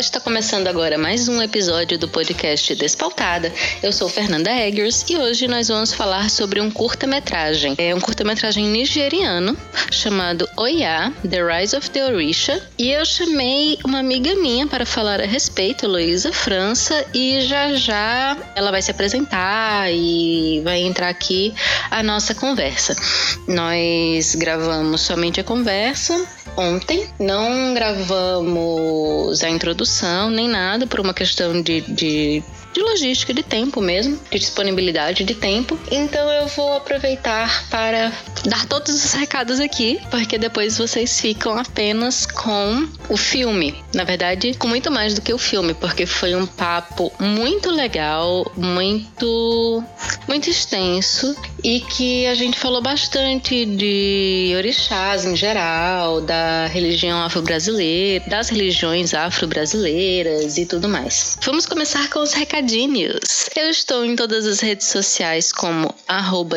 está começando agora mais um episódio do podcast Despautada. Eu sou Fernanda Eggers e hoje nós vamos falar sobre um curta-metragem. É um curta-metragem nigeriano chamado Oya, The Rise of the Orisha. E eu chamei uma amiga minha para falar a respeito, Luísa França, e já já ela vai se apresentar e vai entrar aqui a nossa conversa. Nós gravamos somente a conversa ontem, não gravamos a introdução nem nada por uma questão de, de de logística, de tempo mesmo, de disponibilidade de tempo. Então eu vou aproveitar para dar todos os recados aqui, porque depois vocês ficam apenas com o filme. Na verdade, com muito mais do que o filme, porque foi um papo muito legal, muito muito extenso e que a gente falou bastante de orixás em geral, da religião afro-brasileira, das religiões afro-brasileiras e tudo mais. Vamos começar com os recadinhos Recadinhos. Eu estou em todas as redes sociais como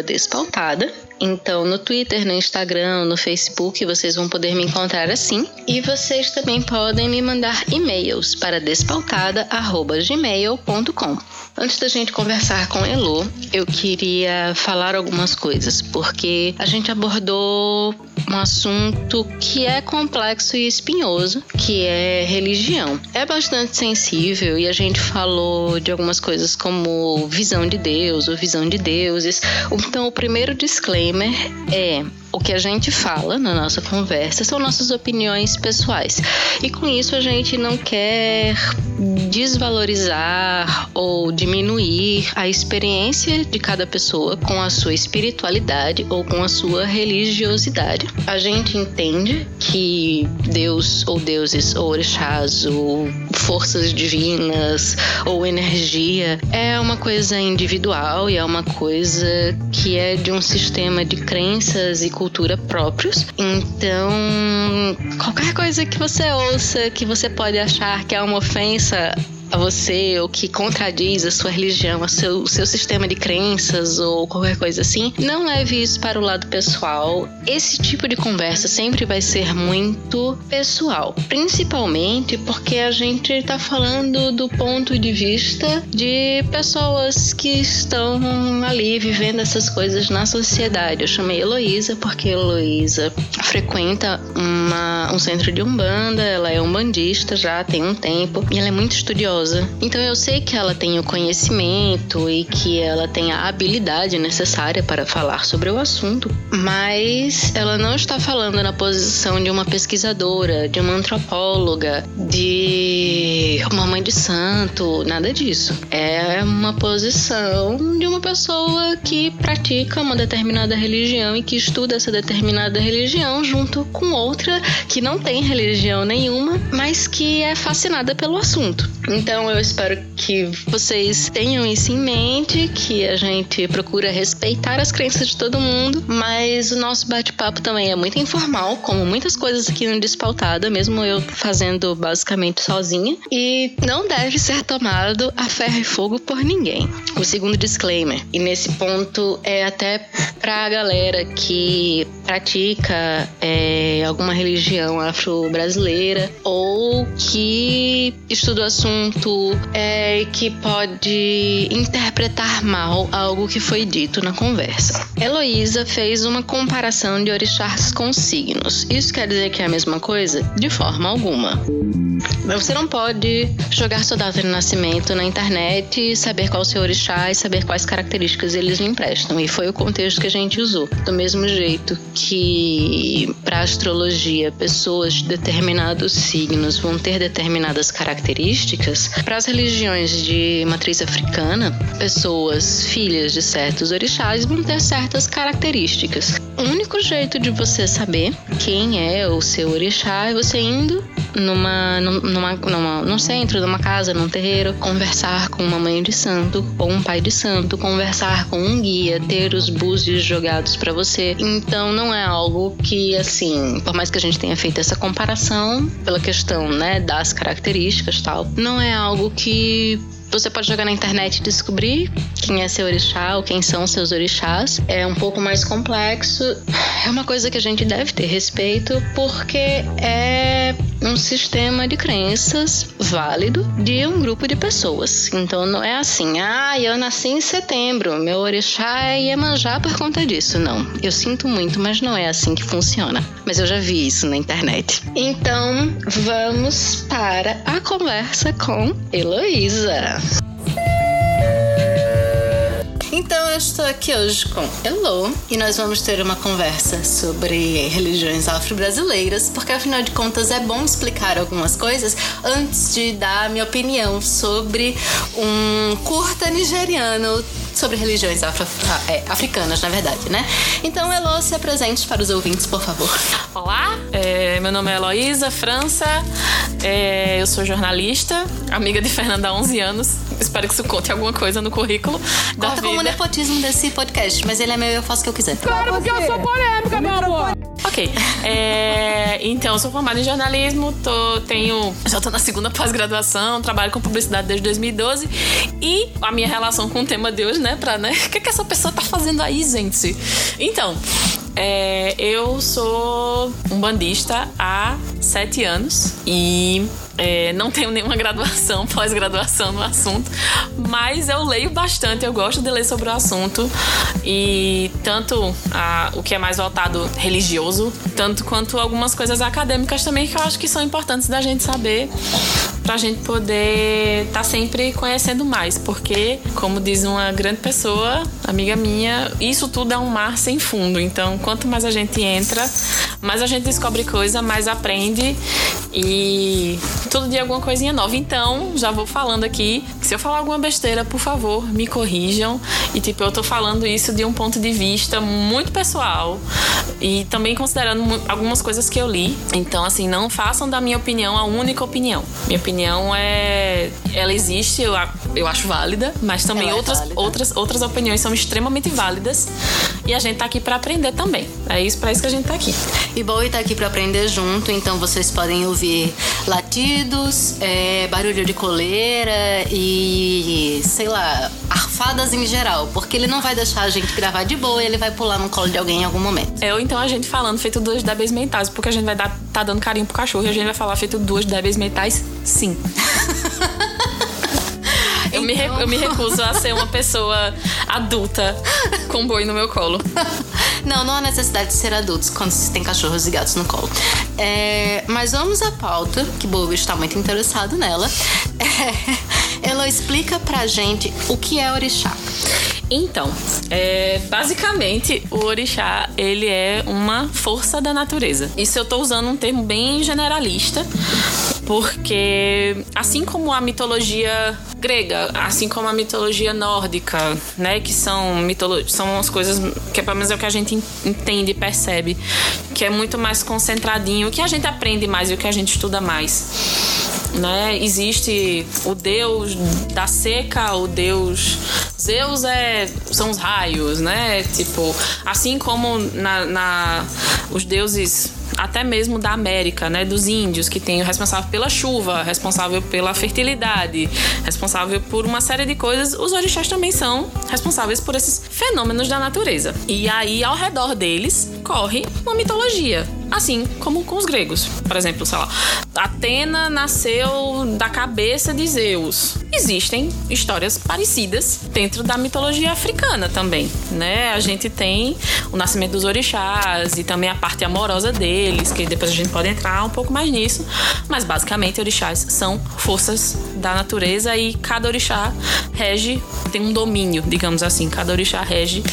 Despautada. Então, no Twitter, no Instagram, no Facebook, vocês vão poder me encontrar assim. E vocês também podem me mandar e-mails para despautada.gmail.com. Antes da gente conversar com Elo, eu queria falar algumas coisas, porque a gente abordou um assunto que é complexo e espinhoso, que é religião. É bastante sensível e a gente falou de algumas coisas como visão de Deus ou visão de deuses. Então, o primeiro disclaimer é o que a gente fala na nossa conversa são nossas opiniões pessoais. E com isso a gente não quer desvalorizar ou diminuir a experiência de cada pessoa com a sua espiritualidade ou com a sua religiosidade. A gente entende que Deus ou deuses ou orixás ou forças divinas ou energia é uma coisa individual e é uma coisa que é de um sistema de crenças e cultura próprios. Então, qualquer coisa que você ouça que você pode achar que é uma ofensa a você ou que contradiz a sua religião, o seu, seu sistema de crenças ou qualquer coisa assim, não leve isso para o lado pessoal. Esse tipo de conversa sempre vai ser muito pessoal, principalmente porque a gente está falando do ponto de vista de pessoas que estão ali vivendo essas coisas na sociedade. Eu chamei Heloísa porque Heloísa frequenta uma, um centro de umbanda, ela é umbandista já tem um tempo e ela é muito estudiosa então eu sei que ela tem o conhecimento e que ela tem a habilidade necessária para falar sobre o assunto, mas ela não está falando na posição de uma pesquisadora, de uma antropóloga, de uma mãe de santo, nada disso. É uma posição de uma pessoa que pratica uma determinada religião e que estuda essa determinada religião junto com outra que não tem religião nenhuma, mas que é fascinada pelo assunto. Então eu espero que vocês tenham isso em mente, que a gente procura respeitar as crenças de todo mundo, mas o nosso bate-papo também é muito informal, como muitas coisas aqui no Despautada, mesmo eu fazendo basicamente sozinha, e não deve ser tomado a ferro e fogo por ninguém. O segundo disclaimer, e nesse ponto é até pra galera que pratica é, alguma religião afro-brasileira ou que estuda o assunto é, que pode interpretar mal algo que foi dito na conversa. Heloísa fez uma comparação de orixás com signos. Isso quer dizer que é a mesma coisa? De forma alguma. Você não pode jogar sua data de nascimento na internet saber qual o seu orixá e saber quais características eles lhe emprestam. E foi o contexto que a gente usou. Do mesmo jeito que para astrologia pessoas de determinados signos vão ter determinadas características, para as religiões de matriz africana, pessoas filhas de certos orixás vão ter certas características. O único jeito de você saber quem é o seu orixá é você indo numa, numa, numa, num centro, numa casa, num terreiro, conversar com uma mãe de santo ou um pai de santo, conversar com um guia, ter os búzios jogados para você. Então não é algo que, assim, por mais que a gente tenha feito essa comparação pela questão, né, das características tal, não é algo que você pode jogar na internet e descobrir quem é seu orixá ou quem são seus orixás. É um pouco mais complexo. É uma coisa que a gente deve ter respeito porque é um sistema de crenças válido de um grupo de pessoas. Então não é assim, ah, eu nasci em setembro, meu orixá é Iemanjá por conta disso. Não, eu sinto muito, mas não é assim que funciona. Mas eu já vi isso na internet. Então vamos para a conversa com Heloísa. Então eu estou aqui hoje com Elo e nós vamos ter uma conversa sobre religiões afro-brasileiras, porque afinal de contas é bom explicar algumas coisas antes de dar a minha opinião sobre um curta nigeriano sobre religiões afro, é, africanas, na verdade, né? Então, Elo, se apresente para os ouvintes, por favor. Olá, é, meu nome é Heloísa França, é, eu sou jornalista, amiga de Fernanda há 11 anos. Espero que isso conte alguma coisa no currículo. Conta como nepotismo desse podcast, mas ele é meu e eu faço o que eu quiser. Claro, porque eu sou polêmica, meu amor. Ok. É, então, sou formada em jornalismo, tô, tenho. Já tô na segunda pós-graduação, trabalho com publicidade desde 2012. E a minha relação com o tema de hoje, né? Pra, né? O que, que essa pessoa tá fazendo aí, gente? Então, é, eu sou um bandista há sete anos e é, não tenho nenhuma graduação, pós-graduação no assunto, mas eu leio bastante, eu gosto de ler sobre o assunto e tanto a, o que é mais voltado religioso, tanto quanto algumas coisas acadêmicas também que eu acho que são importantes da gente saber pra gente poder estar tá sempre conhecendo mais, porque, como diz uma grande pessoa, amiga minha, isso tudo é um mar sem fundo. Então, quanto mais a gente entra, mais a gente descobre coisa, mais aprende e todo dia alguma coisinha nova. Então, já vou falando aqui, se eu falar alguma besteira, por favor, me corrijam. E tipo, eu tô falando isso de um ponto de vista muito pessoal e também considerando algumas coisas que eu li. Então, assim, não façam da minha opinião a única opinião. Minha opinião é ela existe, eu, eu acho válida, mas também é outras, outras outras opiniões são extremamente válidas. E a gente tá aqui para aprender também. É isso para isso que a gente tá aqui. E Bowie tá aqui para aprender junto, então vocês podem ouvir é, barulho de coleira e sei lá, arfadas em geral, porque ele não vai deixar a gente gravar de boa, ele vai pular no colo de alguém em algum momento. É, ou então a gente falando feito duas débeis mentais, porque a gente vai dar, tá dando carinho pro cachorro e a gente vai falar feito duas débeis mentais, sim. Eu, me, eu me recuso a ser uma pessoa adulta com boi no meu colo. Não, não há necessidade de ser adultos quando se tem cachorros e gatos no colo. É, mas vamos à pauta, que Bobo está muito interessado nela. É, ela explica pra gente o que é orixá. Então, é, basicamente, o orixá, ele é uma força da natureza. Isso eu tô usando um termo bem generalista, porque assim como a mitologia grega, assim como a mitologia nórdica, né, que são são as coisas que pelo menos é o que a gente entende e percebe, que é muito mais concentradinho, o que a gente aprende mais e o que a gente estuda mais. Né? Existe o deus da seca, o deus Zeus é são os raios, né? Tipo, assim como na, na os deuses até mesmo da América, né, dos índios, que tem o responsável pela chuva, responsável pela fertilidade, responsável por uma série de coisas, os orixás também são responsáveis por esses fenômenos da natureza. E aí, ao redor deles, corre uma mitologia. Assim como com os gregos. Por exemplo, sei lá, Atena nasceu da cabeça de Zeus. Existem histórias parecidas dentro da mitologia africana também, né? A gente tem o nascimento dos orixás e também a parte amorosa deles, que depois a gente pode entrar um pouco mais nisso, mas basicamente orixás são forças da natureza e cada orixá rege tem um domínio, digamos assim, cada orixá rege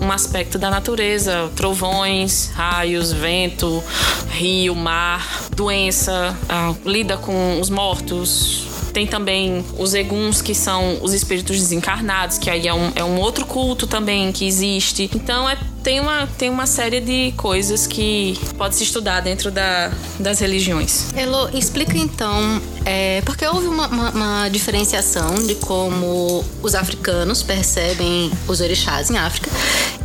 um aspecto da natureza, trovões, raios, vento, rio, mar, doença, ah, lida com os mortos, tem também os eguns, que são os espíritos desencarnados, que aí é um, é um outro culto também que existe. Então é tem uma, tem uma série de coisas que pode se estudar dentro da, das religiões. Elo, explica então, é, porque houve uma, uma, uma, diferenciação de como os africanos percebem os orixás em África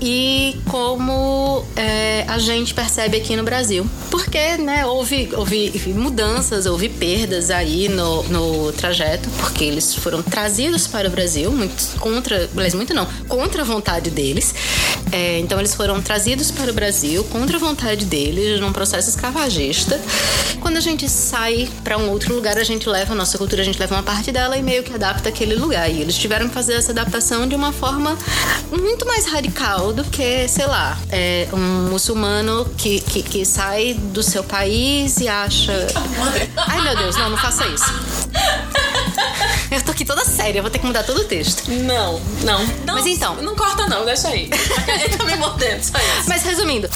e como é, a gente percebe aqui no Brasil. Porque né, houve, houve mudanças, houve perdas aí no, no trajeto, porque eles foram trazidos para o Brasil, muito contra, muito não, contra a vontade deles. É, então eles foram trazidos para o Brasil contra a vontade deles, num processo escravagista. Quando a gente sai para um outro lugar, a gente leva a nossa cultura, a gente leva uma parte dela e meio que adapta aquele lugar. E eles tiveram que fazer essa adaptação de uma forma muito mais radical do que, sei lá, é um muçulmano que, que, que sai do seu país e acha. Ai meu Deus, não, não faça isso. Eu tô aqui toda séria, vou ter que mudar todo o texto. Não, não. não Mas então. Não corta, não, deixa aí. Ele tá me mordendo, só isso. Mas resumindo,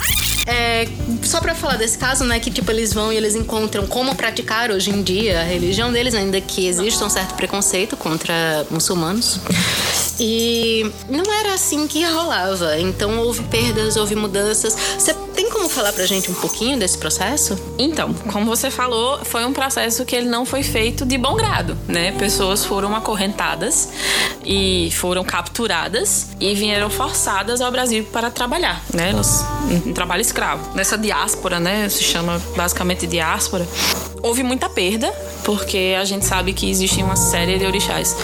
é, só para falar desse caso, né, que tipo eles vão e eles encontram como praticar hoje em dia a religião deles, ainda que exista um certo preconceito contra muçulmanos. E não era assim que rolava. Então houve perdas, houve mudanças. Você tem como falar pra gente um pouquinho desse processo? Então, como você falou, foi um processo que ele não foi feito de bom grado, né? Pessoas foram acorrentadas e foram capturadas e vieram forçadas ao Brasil para trabalhar, né? Elas, um trabalho escravo. Nessa diáspora, né? Se chama basicamente diáspora. Houve muita perda, porque a gente sabe que existe uma série de orixás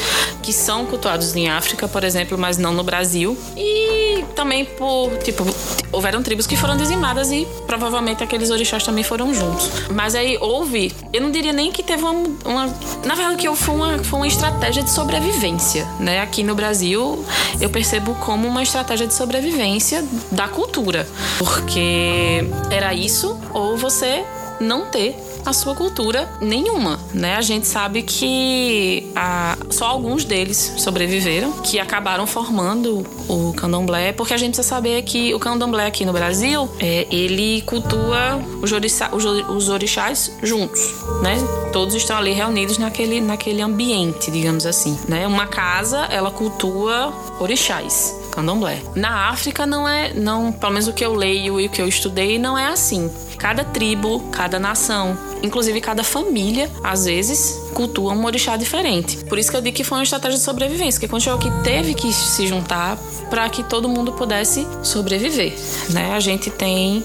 que são cultuados em África, por exemplo, mas não no Brasil. E também por, tipo, houveram tribos que foram dizimadas e provavelmente aqueles orixás também foram juntos. Mas aí houve, eu não diria nem que teve uma. uma na verdade, que foi uma, foi uma estratégia de sobrevivência, né? Aqui no Brasil, eu percebo como uma estratégia de sobrevivência da cultura. Porque era isso, ou você não ter a sua cultura nenhuma, né? A gente sabe que a, só alguns deles sobreviveram, que acabaram formando o candomblé, porque a gente precisa saber que o candomblé aqui no Brasil, é, ele cultua os, orixá, os, os orixás juntos, né? Todos estão ali reunidos naquele, naquele ambiente, digamos assim, né? Uma casa, ela cultua orixás candomblé. Na África não é, não, pelo menos o que eu leio e o que eu estudei não é assim. Cada tribo, cada nação, inclusive cada família, às vezes, cultua um orixá diferente. Por isso que eu digo que foi uma estratégia de sobrevivência, que chegou que teve que se juntar para que todo mundo pudesse sobreviver. Né? A gente tem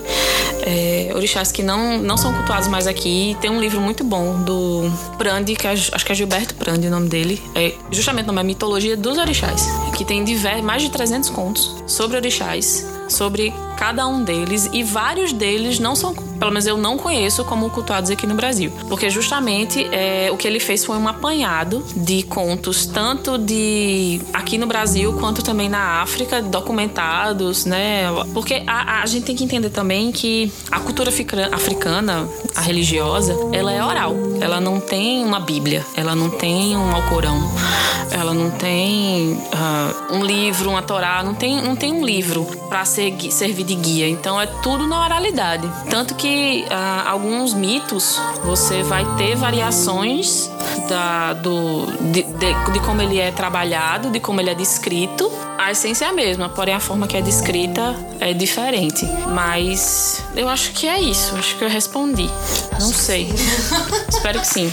é, orixás que não, não são cultuados mais aqui. Tem um livro muito bom do Prandi, que é, acho que é Gilberto Prandi o nome dele. É, justamente o nome é Mitologia dos Orixás, que tem mais de 300 contos sobre orixás, sobre cada um deles e vários deles não são, pelo menos eu não conheço como cultuados aqui no Brasil, porque justamente é, o que ele fez foi um apanhado de contos tanto de aqui no Brasil quanto também na África documentados, né? Porque a, a gente tem que entender também que a cultura africana, a religiosa, ela é oral, ela não tem uma Bíblia, ela não tem um Alcorão, ela não tem uh, um livro, uma Torá, não tem, não tem um livro para servir de guia. Então é tudo na oralidade. Tanto que ah, alguns mitos você vai ter variações da, do, de, de, de como ele é trabalhado, de como ele é descrito. A essência é a mesma, porém a forma que é descrita é diferente. Mas eu acho que é isso. Acho que eu respondi. Não sei. Espero que sim.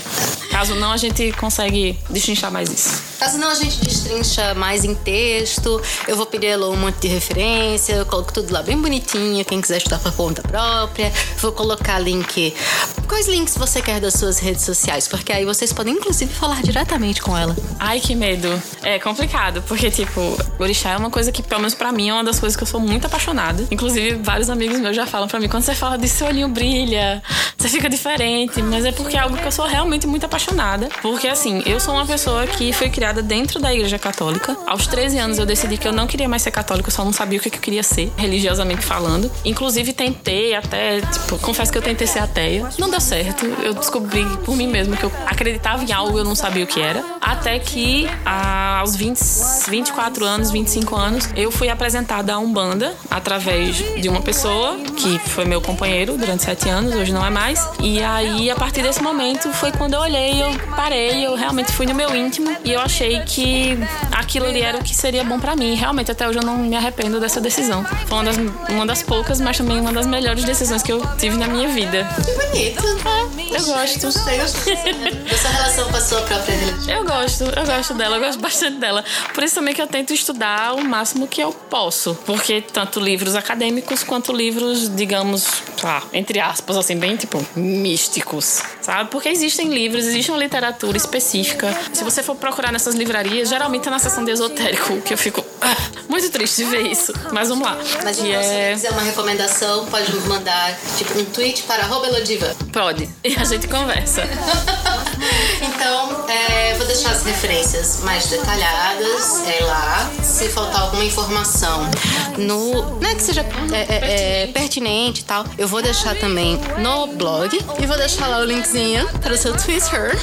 Caso não, a gente consegue destrinchar mais isso. Caso não, a gente destrincha mais em texto. Eu vou pedir um monte de referência. Eu coloco tudo lá bem bonitinho. Quem quiser estudar por conta própria. Vou colocar link. Quais links você quer das suas redes sociais? Porque aí vocês podem, inclusive, falar diretamente com ela. Ai, que medo. É complicado, porque, tipo, orixá é uma coisa que, pelo menos pra mim, é uma das coisas que eu sou muito apaixonada. Inclusive, vários amigos meus já falam pra mim, quando você fala de seu olhinho brilha, você fica diferente. Mas é porque é algo que eu sou realmente muito apaixonada. Porque, assim, eu sou uma pessoa que foi criada dentro da igreja católica. Aos 13 anos eu decidi que eu não queria mais ser católica, eu só não sabia o que eu queria ser, religiosamente falando. Inclusive, tentei até, tipo, confesso que eu tentei ser ateia. Não deu certo. Eu descobri por mim mesma que eu acreditava em algo, eu não sabia o que era. Até que, aos 20, 24 anos, 25 anos, eu fui apresentada a Umbanda através de uma pessoa que foi meu companheiro durante sete anos, hoje não é mais. E aí, a partir desse momento, foi quando eu olhei, eu parei, eu realmente fui no meu íntimo e eu achei que aquilo ali era o que seria bom para mim. Realmente, até hoje eu não me arrependo dessa decisão. Foi uma das, uma das poucas, mas também uma das melhores decisões que eu tive na minha vida. Que bonito. É, eu gosto. Gostei, gostei. Dessa relação com a sua própria religião. Eu gosto, eu gosto dela, eu gosto bastante dela. Por isso também que eu tento estudar o máximo que eu posso. Porque tanto livros acadêmicos quanto livros, digamos, entre aspas, assim, bem tipo místicos, sabe? Porque existem livros, existe uma literatura específica. Se você for procurar nessas livrarias, geralmente é na seção de esotérico, que eu fico. Ah, muito triste ver isso. Mas vamos lá. Mas se é... quiser uma recomendação, pode mandar tipo um tweet para Elodiva. Pode. E a gente conversa. então, é, vou deixar as referências mais detalhadas é lá. Se faltar alguma informação no. Não é que seja é, é, é, pertinente e tal, eu vou deixar também no blog e vou deixar lá o linkzinho para o seu Twitter.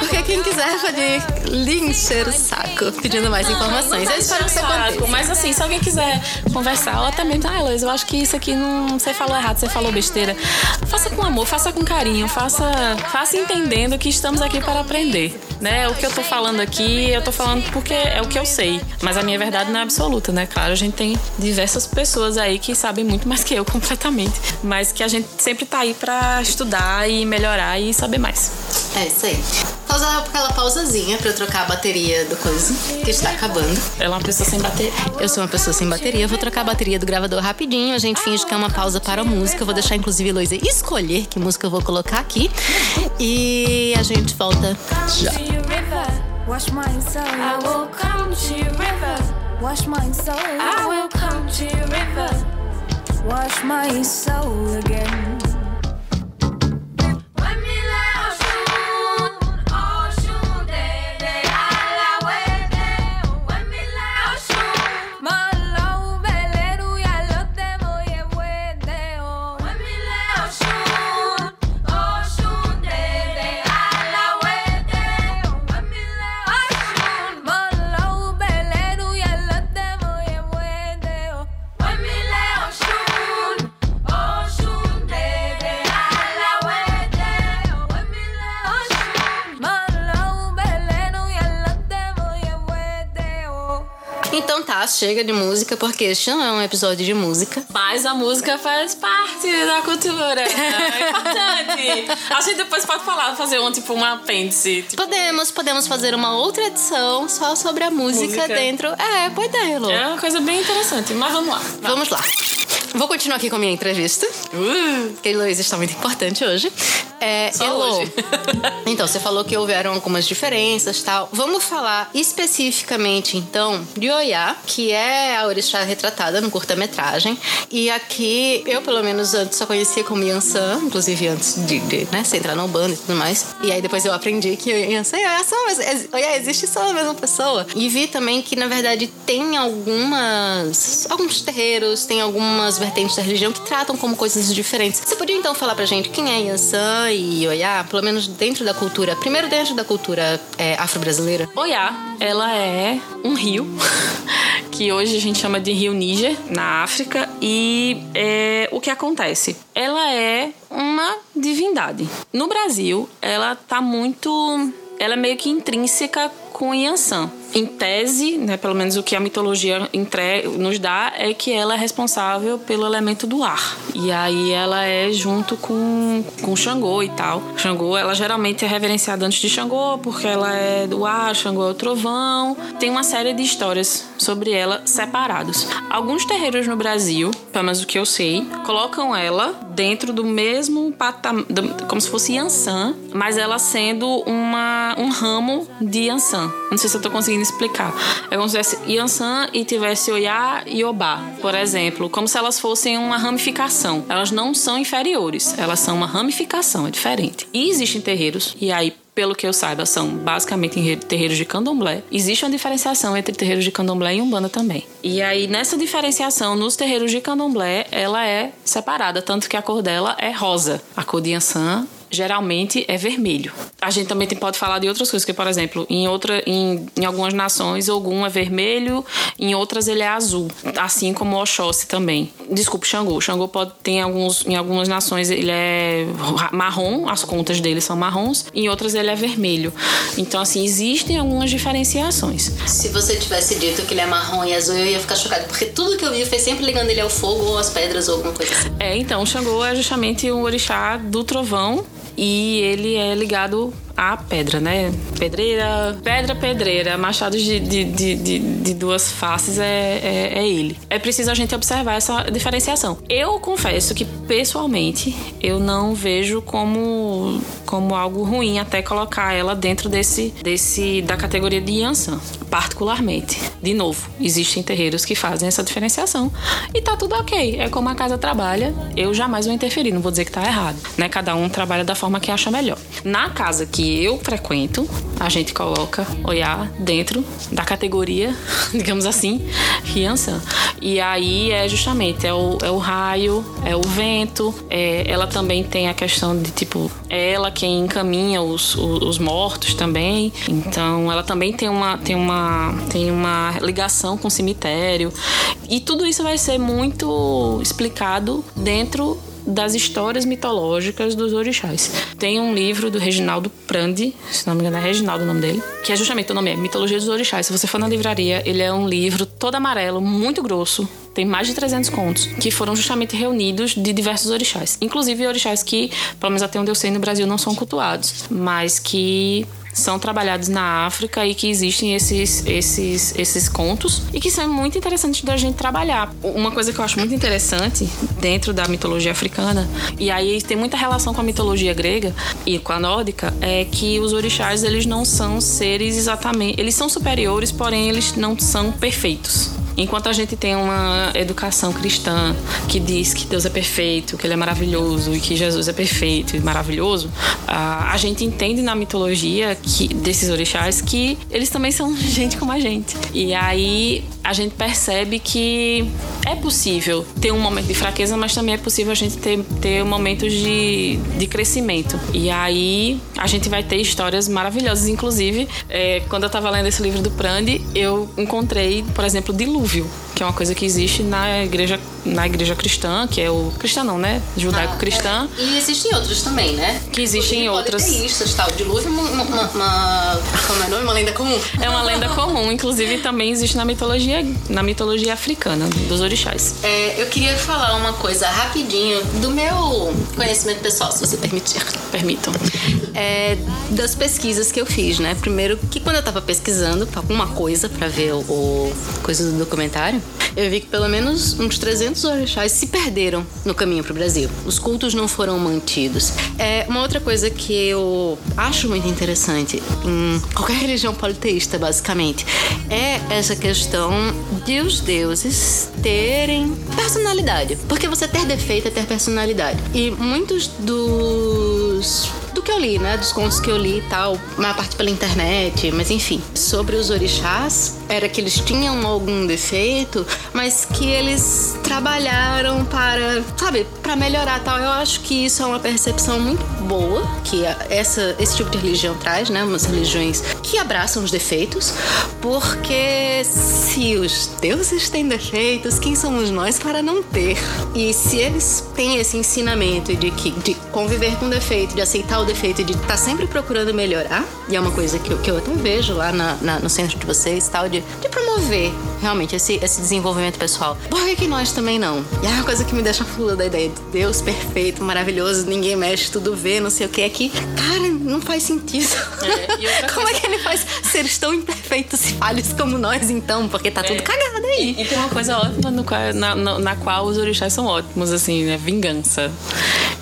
Porque quem quiser pode lhe encher o saco pedindo mais informações. Eu espero que você saco, Mas assim, se alguém quiser conversar, ou até mesmo, ah, Luiz, eu acho que isso aqui não. Você falou errado, você falou besteira. Faça com amor, faça com carinho, faça, faça entendendo que estamos aqui para aprender. Né? O que eu tô falando aqui, eu tô falando porque é o que eu sei. Mas a minha verdade não é absoluta, né? Claro, a gente tem diversas pessoas aí que sabem muito mais que eu completamente. Mas que a gente sempre tá aí para estudar e melhorar e saber mais. É isso aí. Pausa aquela pausazinha pra eu trocar a bateria do coisa, que está acabando. Ela é uma pessoa sem bateria. Eu sou uma pessoa sem bateria. Vou trocar a bateria do gravador rapidinho. A gente finge que é uma pausa para a música. Eu vou deixar, inclusive, a Luísa escolher que música eu vou colocar aqui. E a gente volta já. Wash my soul. I will come to your river. Wash my soul. I will come to your river. Wash my soul again. Chega de música, porque este não é um episódio de música. Mas a música faz parte da cultura. É importante. a gente depois pode falar, fazer um tipo um apêndice. Tipo... Podemos, podemos fazer uma outra edição só sobre a música, música. dentro. É, boa ideia, Lu. É uma coisa bem interessante. Mas vamos lá. Vamos, vamos lá. Vou continuar aqui com a minha entrevista. Uh, que Heloísa está muito importante hoje. É, Só Elo, hoje. então, você falou que houveram algumas diferenças tal. Vamos falar especificamente, então, de Oiá, que é a orixá retratada no curta-metragem. E aqui, eu, pelo menos, antes só conhecia como Yansan, inclusive antes de, de né, você entrar no bando e tudo mais. E aí depois eu aprendi que Yansan e Oiá são, Oiá existe só a mesma pessoa. E vi também que, na verdade, tem algumas... alguns terreiros, tem algumas vertentes da religião que tratam como coisas diferentes. Você podia, então, falar pra gente quem é Yansan e Oiá, pelo menos dentro da cultura, primeiro dentro da cultura é, afro-brasileira? Oiá, ela é um rio que hoje a gente chama de Rio Níger, na África, e é, o que acontece? Ela é uma divindade. No Brasil, ela tá muito. Ela é meio que intrínseca com Yansan em tese, né, pelo menos o que a mitologia nos dá, é que ela é responsável pelo elemento do ar. E aí ela é junto com, com Xangô e tal. Xangô, ela geralmente é reverenciada antes de Xangô, porque ela é do ar, Xangô é o trovão. Tem uma série de histórias sobre ela separados. Alguns terreiros no Brasil, pelo menos o que eu sei, colocam ela dentro do mesmo patamar, como se fosse Yansan, mas ela sendo uma, um ramo de Yansan. Não sei se eu tô conseguindo explicar. É como se tivesse Yansan e tivesse Oiá e Obá, por exemplo, como se elas fossem uma ramificação. Elas não são inferiores, elas são uma ramificação, é diferente. E existem terreiros, e aí pelo que eu saiba, são basicamente terreiros de candomblé. Existe uma diferenciação entre terreiros de candomblé e umbanda também. E aí, nessa diferenciação, nos terreiros de candomblé, ela é separada, tanto que a cor dela é rosa. A cor de Yansan geralmente é vermelho. A gente também pode falar de outras coisas, que por exemplo, em, outra, em, em algumas nações, algum é vermelho, em outras ele é azul, assim como o Oxóssi também. Desculpe, Xangô. Xangô pode ter alguns, em algumas nações ele é marrom, as contas dele são marrons, em outras ele é vermelho. Então, assim, existem algumas diferenciações. Se você tivesse dito que ele é marrom e azul, eu ia ficar chocada, porque tudo que eu vi foi sempre ligando ele ao fogo ou às pedras ou alguma coisa assim. É, então, Xangô é justamente o orixá do trovão e ele é ligado à pedra, né? Pedreira, pedra, pedreira, machados de, de, de, de, de duas faces é, é, é, ele. É preciso a gente observar essa diferenciação. Eu confesso que, pessoalmente, eu não vejo como, como algo ruim até colocar ela dentro desse, desse da categoria de Yansan. particularmente. De novo, existem terreiros que fazem essa diferenciação e tá tudo ok. É como a casa trabalha, eu jamais vou interferir, não vou dizer que tá errado, né? Cada um trabalha da forma que acha melhor. Na casa que eu frequento, a gente coloca olhar dentro da categoria, digamos assim, Riansan. E aí é justamente é o, é o raio, é o vento, é, ela também tem a questão de tipo, é ela quem encaminha os, os, os mortos também. Então ela também tem uma, tem uma, tem uma ligação com o cemitério. E tudo isso vai ser muito explicado dentro das histórias mitológicas dos orixás. Tem um livro do Reginaldo Prandi, se não me engano é Reginaldo o nome dele, que é justamente o nome é Mitologia dos Orixás. Se você for na livraria, ele é um livro todo amarelo, muito grosso, tem mais de 300 contos, que foram justamente reunidos de diversos orixás. Inclusive orixás que, pelo menos até onde eu sei, no Brasil não são cultuados, mas que são trabalhados na África e que existem esses, esses, esses contos e que são muito interessantes da gente trabalhar. Uma coisa que eu acho muito interessante dentro da mitologia africana, e aí tem muita relação com a mitologia grega e com a nórdica, é que os orixás eles não são seres exatamente. Eles são superiores, porém eles não são perfeitos. Enquanto a gente tem uma educação cristã que diz que Deus é perfeito, que Ele é maravilhoso e que Jesus é perfeito e maravilhoso, a gente entende na mitologia que, desses orixás que eles também são gente como a gente. E aí a gente percebe que é possível ter um momento de fraqueza, mas também é possível a gente ter, ter momentos de, de crescimento. E aí a gente vai ter histórias maravilhosas. Inclusive, é, quando eu estava lendo esse livro do Prandi, eu encontrei, por exemplo, dilúvio dilúvio, que é uma coisa que existe na igreja, na igreja cristã, que é o cristã não, né? Judaico-cristã. Ah, é. E existem outros também, né? Que existem Inclusive, outras. Teístas, tal. O dilúvio é uma, uma, uma, como é nome? Uma lenda comum. É uma lenda comum, inclusive também existe na mitologia, na mitologia africana dos orixás. É, eu queria falar uma coisa rapidinho do meu conhecimento pessoal, se você permitir. Permitam. É, das pesquisas que eu fiz, né? Primeiro que quando eu tava pesquisando alguma coisa para ver o, o coisa do documento eu vi que pelo menos uns 300 orixás se perderam no caminho para o Brasil. Os cultos não foram mantidos. É uma outra coisa que eu acho muito interessante em qualquer religião politeísta, basicamente, é essa questão de os deuses terem personalidade. Porque você ter defeito é ter personalidade. E muitos dos do que eu li, né? Dos contos que eu li e tal, uma parte pela internet, mas enfim. Sobre os orixás, era que eles tinham algum defeito, mas que eles trabalharam para, sabe, para melhorar tal. Eu acho que isso é uma percepção muito boa que essa, esse tipo de religião traz, né? Umas religiões que abraçam os defeitos, porque se os deuses têm defeitos, quem somos nós para não ter? E se eles têm esse ensinamento de que de conviver com defeito, de aceitar o defeito, de estar tá sempre procurando melhorar, e é uma coisa que eu, que eu até vejo lá na, na, no centro de vocês, tal, de, de promover realmente esse, esse desenvolvimento pessoal. Por que, que nós também não? E é uma coisa que me deixa fula da ideia de Deus perfeito, maravilhoso, ninguém mexe, tudo vê, não sei o que, é que, cara, não faz sentido. É, como coisa... é que ele faz seres tão imperfeitos e falhos como nós, então? Porque tá é. tudo cagado aí. E, e, tem uma coisa ótima no qual, na, na, na qual os orixás são ótimos, assim, né? Vingança.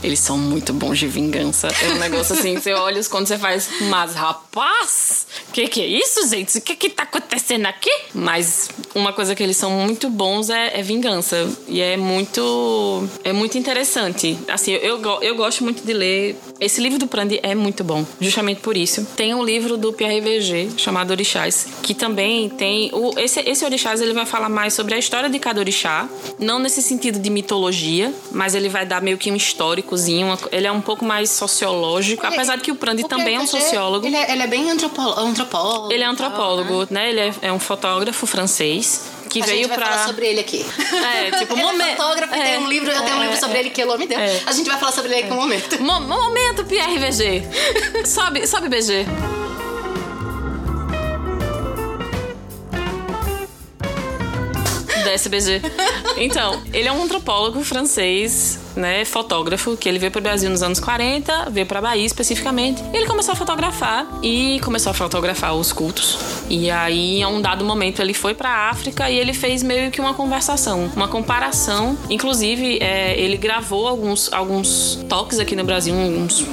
Eles são muito bons de vingança. É um negócio assim, você olha quando você faz, mas rapaz, que que é isso, gente? O que que tá acontecendo aqui? Mas uma coisa que eles são muito bons é, é vingança. E é muito é muito interessante. Assim, eu, eu, eu gosto muito de ler. Esse livro do Prandi é muito bom, justamente por isso. Tem um livro do Pierre VG chamado Orixás, que também tem. O, esse, esse Orixás ele vai falar mais sobre a história de cada orixá, não nesse sentido de mitologia, mas ele vai dar meio que um históricozinho. Ele é um pouco mais sociológico, ele, apesar de que o Prandi também é um sociólogo. Ele é, ele é bem antropólogo. Ele é antropólogo, né? né? Ele é, é um fotógrafo francês que a veio gente vai pra... falar sobre ele aqui. É, tipo, ele momento. é fotógrafo, é, tem um livro, eu tenho um livro sobre ele que Elô me deu. É. A gente vai falar sobre ele aqui no momento. Mo momento, Pierre VG. sobe, sobe, BG. Da SBG. Então, ele é um antropólogo francês, né, fotógrafo, que ele veio para o Brasil nos anos 40, veio para Bahia especificamente. Ele começou a fotografar e começou a fotografar os cultos. E aí, em um dado momento, ele foi para a África e ele fez meio que uma conversação, uma comparação. Inclusive, é, ele gravou alguns, alguns toques aqui no Brasil, uns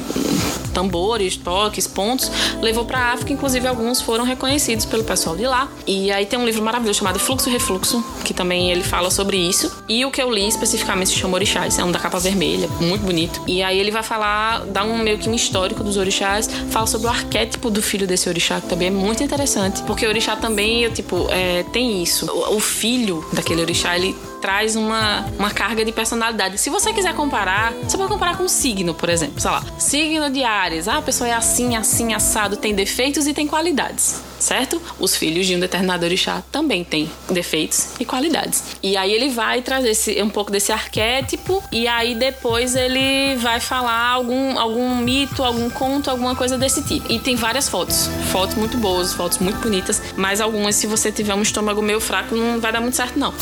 tambores, toques, pontos, levou para a África, inclusive alguns foram reconhecidos pelo pessoal de lá. E aí tem um livro maravilhoso chamado Fluxo e Refluxo, que também ele fala sobre isso. E o que eu li especificamente se chama Orixás, é um da capa vermelha, muito bonito. E aí ele vai falar, dá um meio que um histórico dos orixás, fala sobre o arquétipo do filho desse orixá, que também é muito interessante, porque o orixá também, tipo, é, tem isso. O, o filho daquele orixá, ele traz uma, uma carga de personalidade. Se você quiser comparar, você pode comparar com signo, por exemplo. Sei lá, signo de Ares. Ah, a pessoa é assim, assim, assado, tem defeitos e tem qualidades certo? Os filhos de um determinado orixá também têm defeitos e qualidades. E aí ele vai trazer esse, um pouco desse arquétipo e aí depois ele vai falar algum, algum mito, algum conto, alguma coisa desse tipo. E tem várias fotos, fotos muito boas, fotos muito bonitas, mas algumas se você tiver um estômago meio fraco não vai dar muito certo não.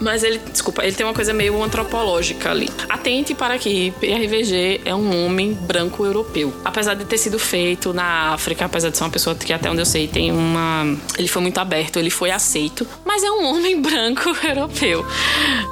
Mas ele, desculpa, ele tem uma coisa meio antropológica ali. Atente para que PRVG é um homem branco europeu. Apesar de ter sido feito na África, apesar de ser uma pessoa que até onde eu sei tem uma. Ele foi muito aberto, ele foi aceito, mas é um homem branco europeu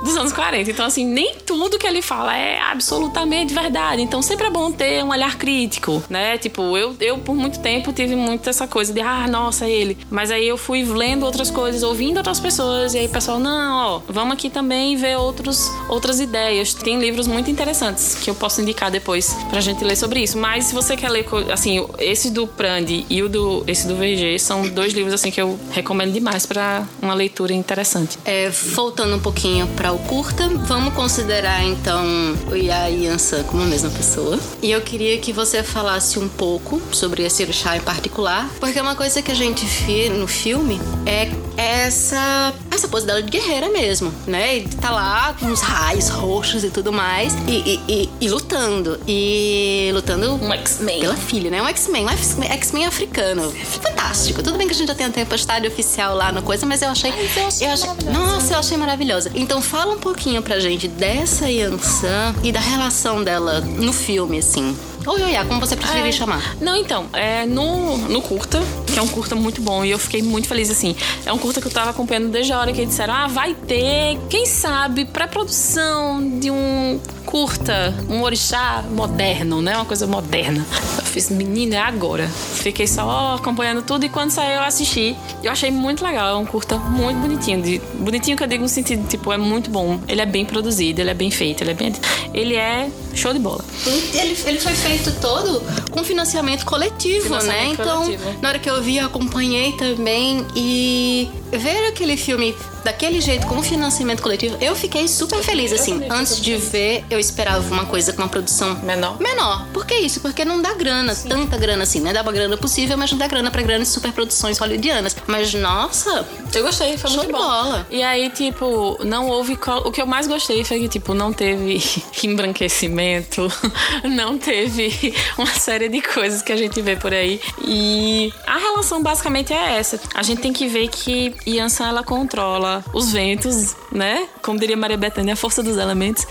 dos anos 40. Então, assim, nem tudo que ele fala é absolutamente verdade. Então, sempre é bom ter um olhar crítico, né? Tipo, eu, eu por muito tempo tive muito essa coisa de, ah, nossa, ele. Mas aí eu fui lendo outras coisas, ouvindo outras pessoas, e aí pessoal, não, ó, vamos aqui também ver outros, outras ideias. Tem livros muito interessantes que eu posso indicar depois pra gente ler sobre isso. Mas se você quer ler, assim, esse do Prandi e o do, esse do VG são dois livros, assim, que eu recomendo demais para uma leitura interessante. É, voltando um pouquinho para o curta, vamos considerar então o Ya e Yansan como a mesma pessoa. E eu queria que você falasse um pouco sobre esse orixá em particular, porque uma coisa que a gente vê no filme é essa essa pose dela de guerreira mesmo, né? E tá lá com os raios roxos e tudo mais e, e, e, e lutando e lutando um X-Men pela filha, né? Um X-Men, um X-Men africano. Fantástico. Tudo bem que a gente já tem a tempestade oficial lá no coisa, mas eu achei, eu achei, eu achei nossa, eu achei maravilhosa. Então fala um pouquinho pra gente dessa Yansan e da relação dela no filme, assim. Ou Yoya, como você preferir é, chamar? Não, então, é, no, no curta, que é um curta muito bom, e eu fiquei muito feliz assim. É um curta que eu tava acompanhando desde a hora que eles disseram: ah, vai ter, quem sabe, pré-produção de um curta, um orixá moderno, né? Uma coisa moderna. Eu fiz, menina, é agora. Fiquei só acompanhando tudo e quando saiu eu assisti. Eu achei muito legal. É um curta muito bonitinho. De, bonitinho que eu digo no sentido, tipo, é muito bom. Ele é bem produzido, ele é bem feito, ele é bem. Ele é show de bola. Ele, ele foi feito todo com financiamento coletivo, financiamento né? Coletivo. Então, na hora que eu vi, eu acompanhei também e ver aquele filme daquele jeito, com financiamento coletivo, eu fiquei super feliz, assim. Antes de ver, eu esperava uma coisa com uma produção menor. Menor. Por que isso? Porque não dá grana, Sim. tanta grana assim, né? Dava grana possível, mas não dá grana pra grandes superproduções hollywoodianas. Mas, nossa... Eu gostei, foi muito de bom. bola. E aí, tipo, não houve... O que eu mais gostei foi que, tipo, não teve embranquecimento, não teve uma série de coisas que a gente vê por aí. E a relação basicamente é essa. A gente tem que ver que Yansan, ela controla os ventos, né? Como diria Maria Bethânia, a força dos elementos.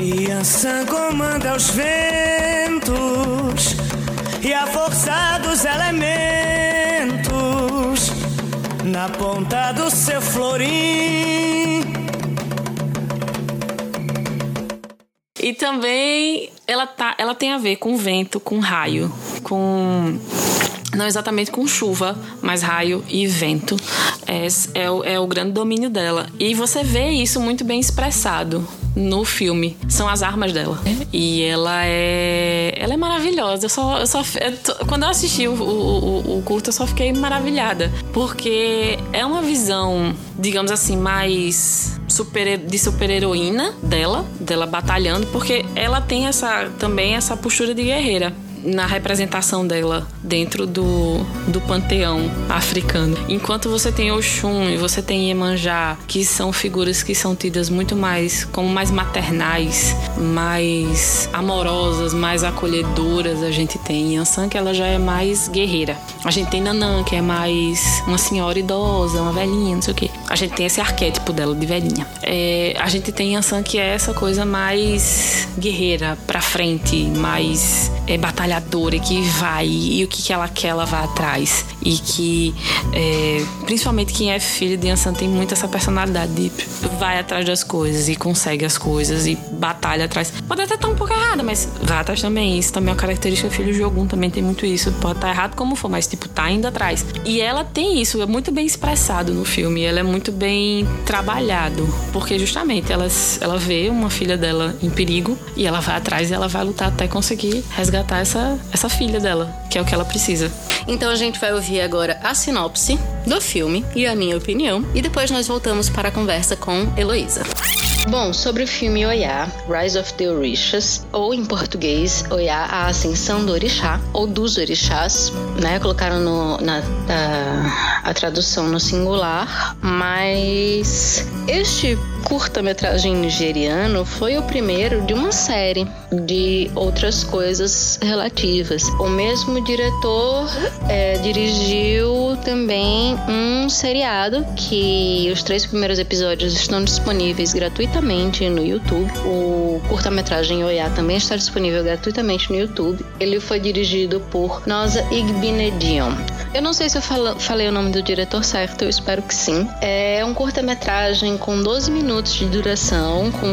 Yansan comanda os ventos e a força dos elementos na ponta do seu florim. E também ela, tá, ela tem a ver com vento, com raio, com não exatamente com chuva, mas raio e vento. É, é, o, é o grande domínio dela. E você vê isso muito bem expressado no filme. São as armas dela. E ela é. Ela é maravilhosa. Eu só. Eu só eu, quando eu assisti o, o, o curto, eu só fiquei maravilhada. Porque é uma visão, digamos assim, mais super, de super-heroína dela, dela batalhando, porque ela tem essa também essa postura de guerreira na representação dela dentro do, do panteão africano. Enquanto você tem Oxum e você tem Iemanjá, que são figuras que são tidas muito mais como mais maternais, mais amorosas, mais acolhedoras, a gente tem Yansan, que ela já é mais guerreira. A gente tem Nanã, que é mais uma senhora idosa, uma velhinha, não sei o quê. A gente tem esse arquétipo dela de velhinha. É, a gente tem Yansan, que é essa coisa mais guerreira, pra frente, mais é, batalhadora, que vai e o que, que ela quer, ela vai atrás. e que é, principalmente quem é filho de Yansan tem muito essa personalidade de vai atrás das coisas e consegue as coisas e batalha atrás. Pode até estar um pouco errada, mas vai atrás também. Isso também é uma característica filho de Ogum, também tem muito isso. Pode estar errado como for, mas tipo, tá indo atrás. E ela tem isso, é muito bem expressado no filme, ela é muito bem trabalhado, porque justamente ela, ela vê uma filha dela em perigo e ela vai atrás e ela vai lutar até conseguir resgatar essa, essa filha dela, que é o que ela precisa. Então a gente vai ouvir agora a sinopse do filme e a minha opinião, e depois nós voltamos para a conversa com Heloísa. Bom, sobre o filme Oiá, Rise of the Orishas, ou em português, Oiá, a Ascensão do Orixá, ou dos Orixás, né? Colocaram no, na, a, a tradução no singular, mas este curta-metragem nigeriano foi o primeiro de uma série de outras coisas relativas. O mesmo diretor é, dirigiu também um seriado que os três primeiros episódios estão disponíveis gratuitamente no YouTube. O curta-metragem Oya também está disponível gratuitamente no YouTube. Ele foi dirigido por Nosa Igbinedion. Eu não sei se eu falei o nome do diretor certo, eu espero que sim. É um curta-metragem com 12 minutos minutos de duração, com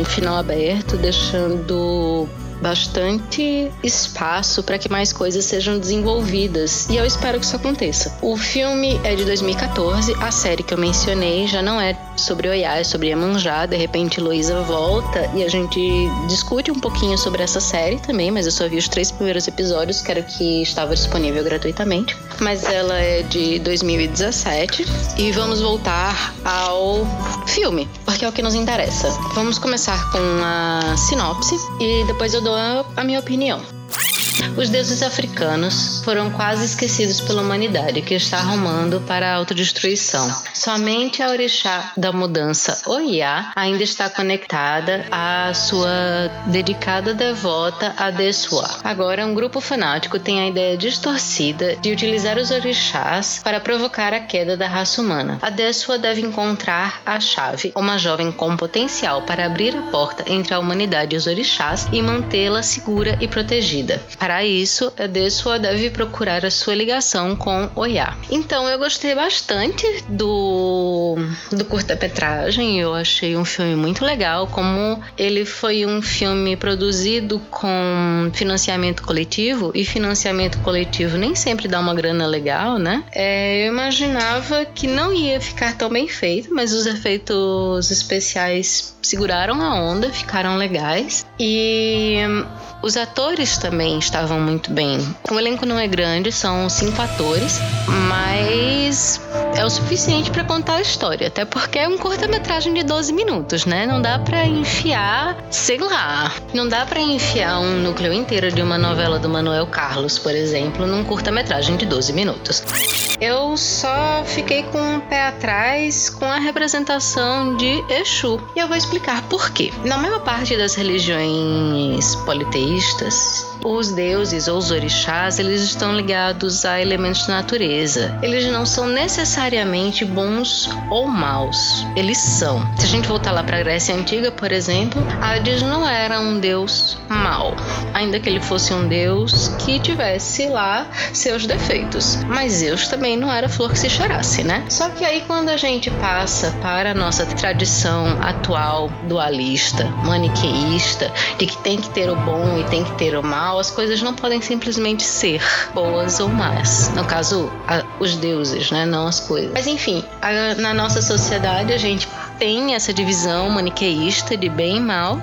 um final aberto, deixando bastante espaço para que mais coisas sejam desenvolvidas e eu espero que isso aconteça. O filme é de 2014, a série que eu mencionei já não é sobre Oiá, é sobre Iemanjá. De repente, Luísa volta e a gente discute um pouquinho sobre essa série também, mas eu só vi os três primeiros episódios, que era que estava disponível gratuitamente. Mas ela é de 2017 e vamos voltar ao filme, porque é o que nos interessa. Vamos começar com a sinopse e depois eu dou a minha opinião. Os deuses africanos foram quase esquecidos pela humanidade, que está arrumando para a autodestruição. Somente a orixá da mudança, Oiá, ainda está conectada à sua dedicada devota a Desua. Agora, um grupo fanático tem a ideia distorcida de utilizar os orixás para provocar a queda da raça humana. A Desua deve encontrar a chave, uma jovem com potencial para abrir a porta entre a humanidade e os orixás e mantê-la segura e protegida. Para isso, a Desua deve procurar a sua ligação com Oya. Então, eu gostei bastante do, do curta-metragem, eu achei um filme muito legal, como ele foi um filme produzido com financiamento coletivo, e financiamento coletivo nem sempre dá uma grana legal, né? É, eu imaginava que não ia ficar tão bem feito, mas os efeitos especiais seguraram a onda, ficaram legais. E os atores também estavam muito bem. O elenco não é grande, são cinco atores, mas é o suficiente para contar a história, até porque é um curta-metragem de 12 minutos, né? Não dá para enfiar, sei lá, não dá para enfiar um núcleo inteiro de uma novela do Manuel Carlos, por exemplo, num curta-metragem de 12 minutos. Eu só fiquei com o pé atrás com a representação de Exu. E eu vou explicar por quê. Na maior parte das religiões politeístas, os deuses ou os orixás, eles estão ligados a elementos da natureza. Eles não são necessariamente bons ou maus. Eles são. Se a gente voltar lá para a Grécia Antiga, por exemplo, Hades não era um deus mau, ainda que ele fosse um deus que tivesse lá seus defeitos. Mas Zeus também não era flor que se cheirasse, né? Só que aí quando a gente passa para a nossa tradição atual dualista, maniqueísta, de que tem que ter o bom e tem que ter o mal, as coisas não podem simplesmente ser boas ou más. No caso, a, os deuses, né? Não as coisas. Mas enfim, a, na nossa sociedade a gente tem essa divisão maniqueísta de bem e mal.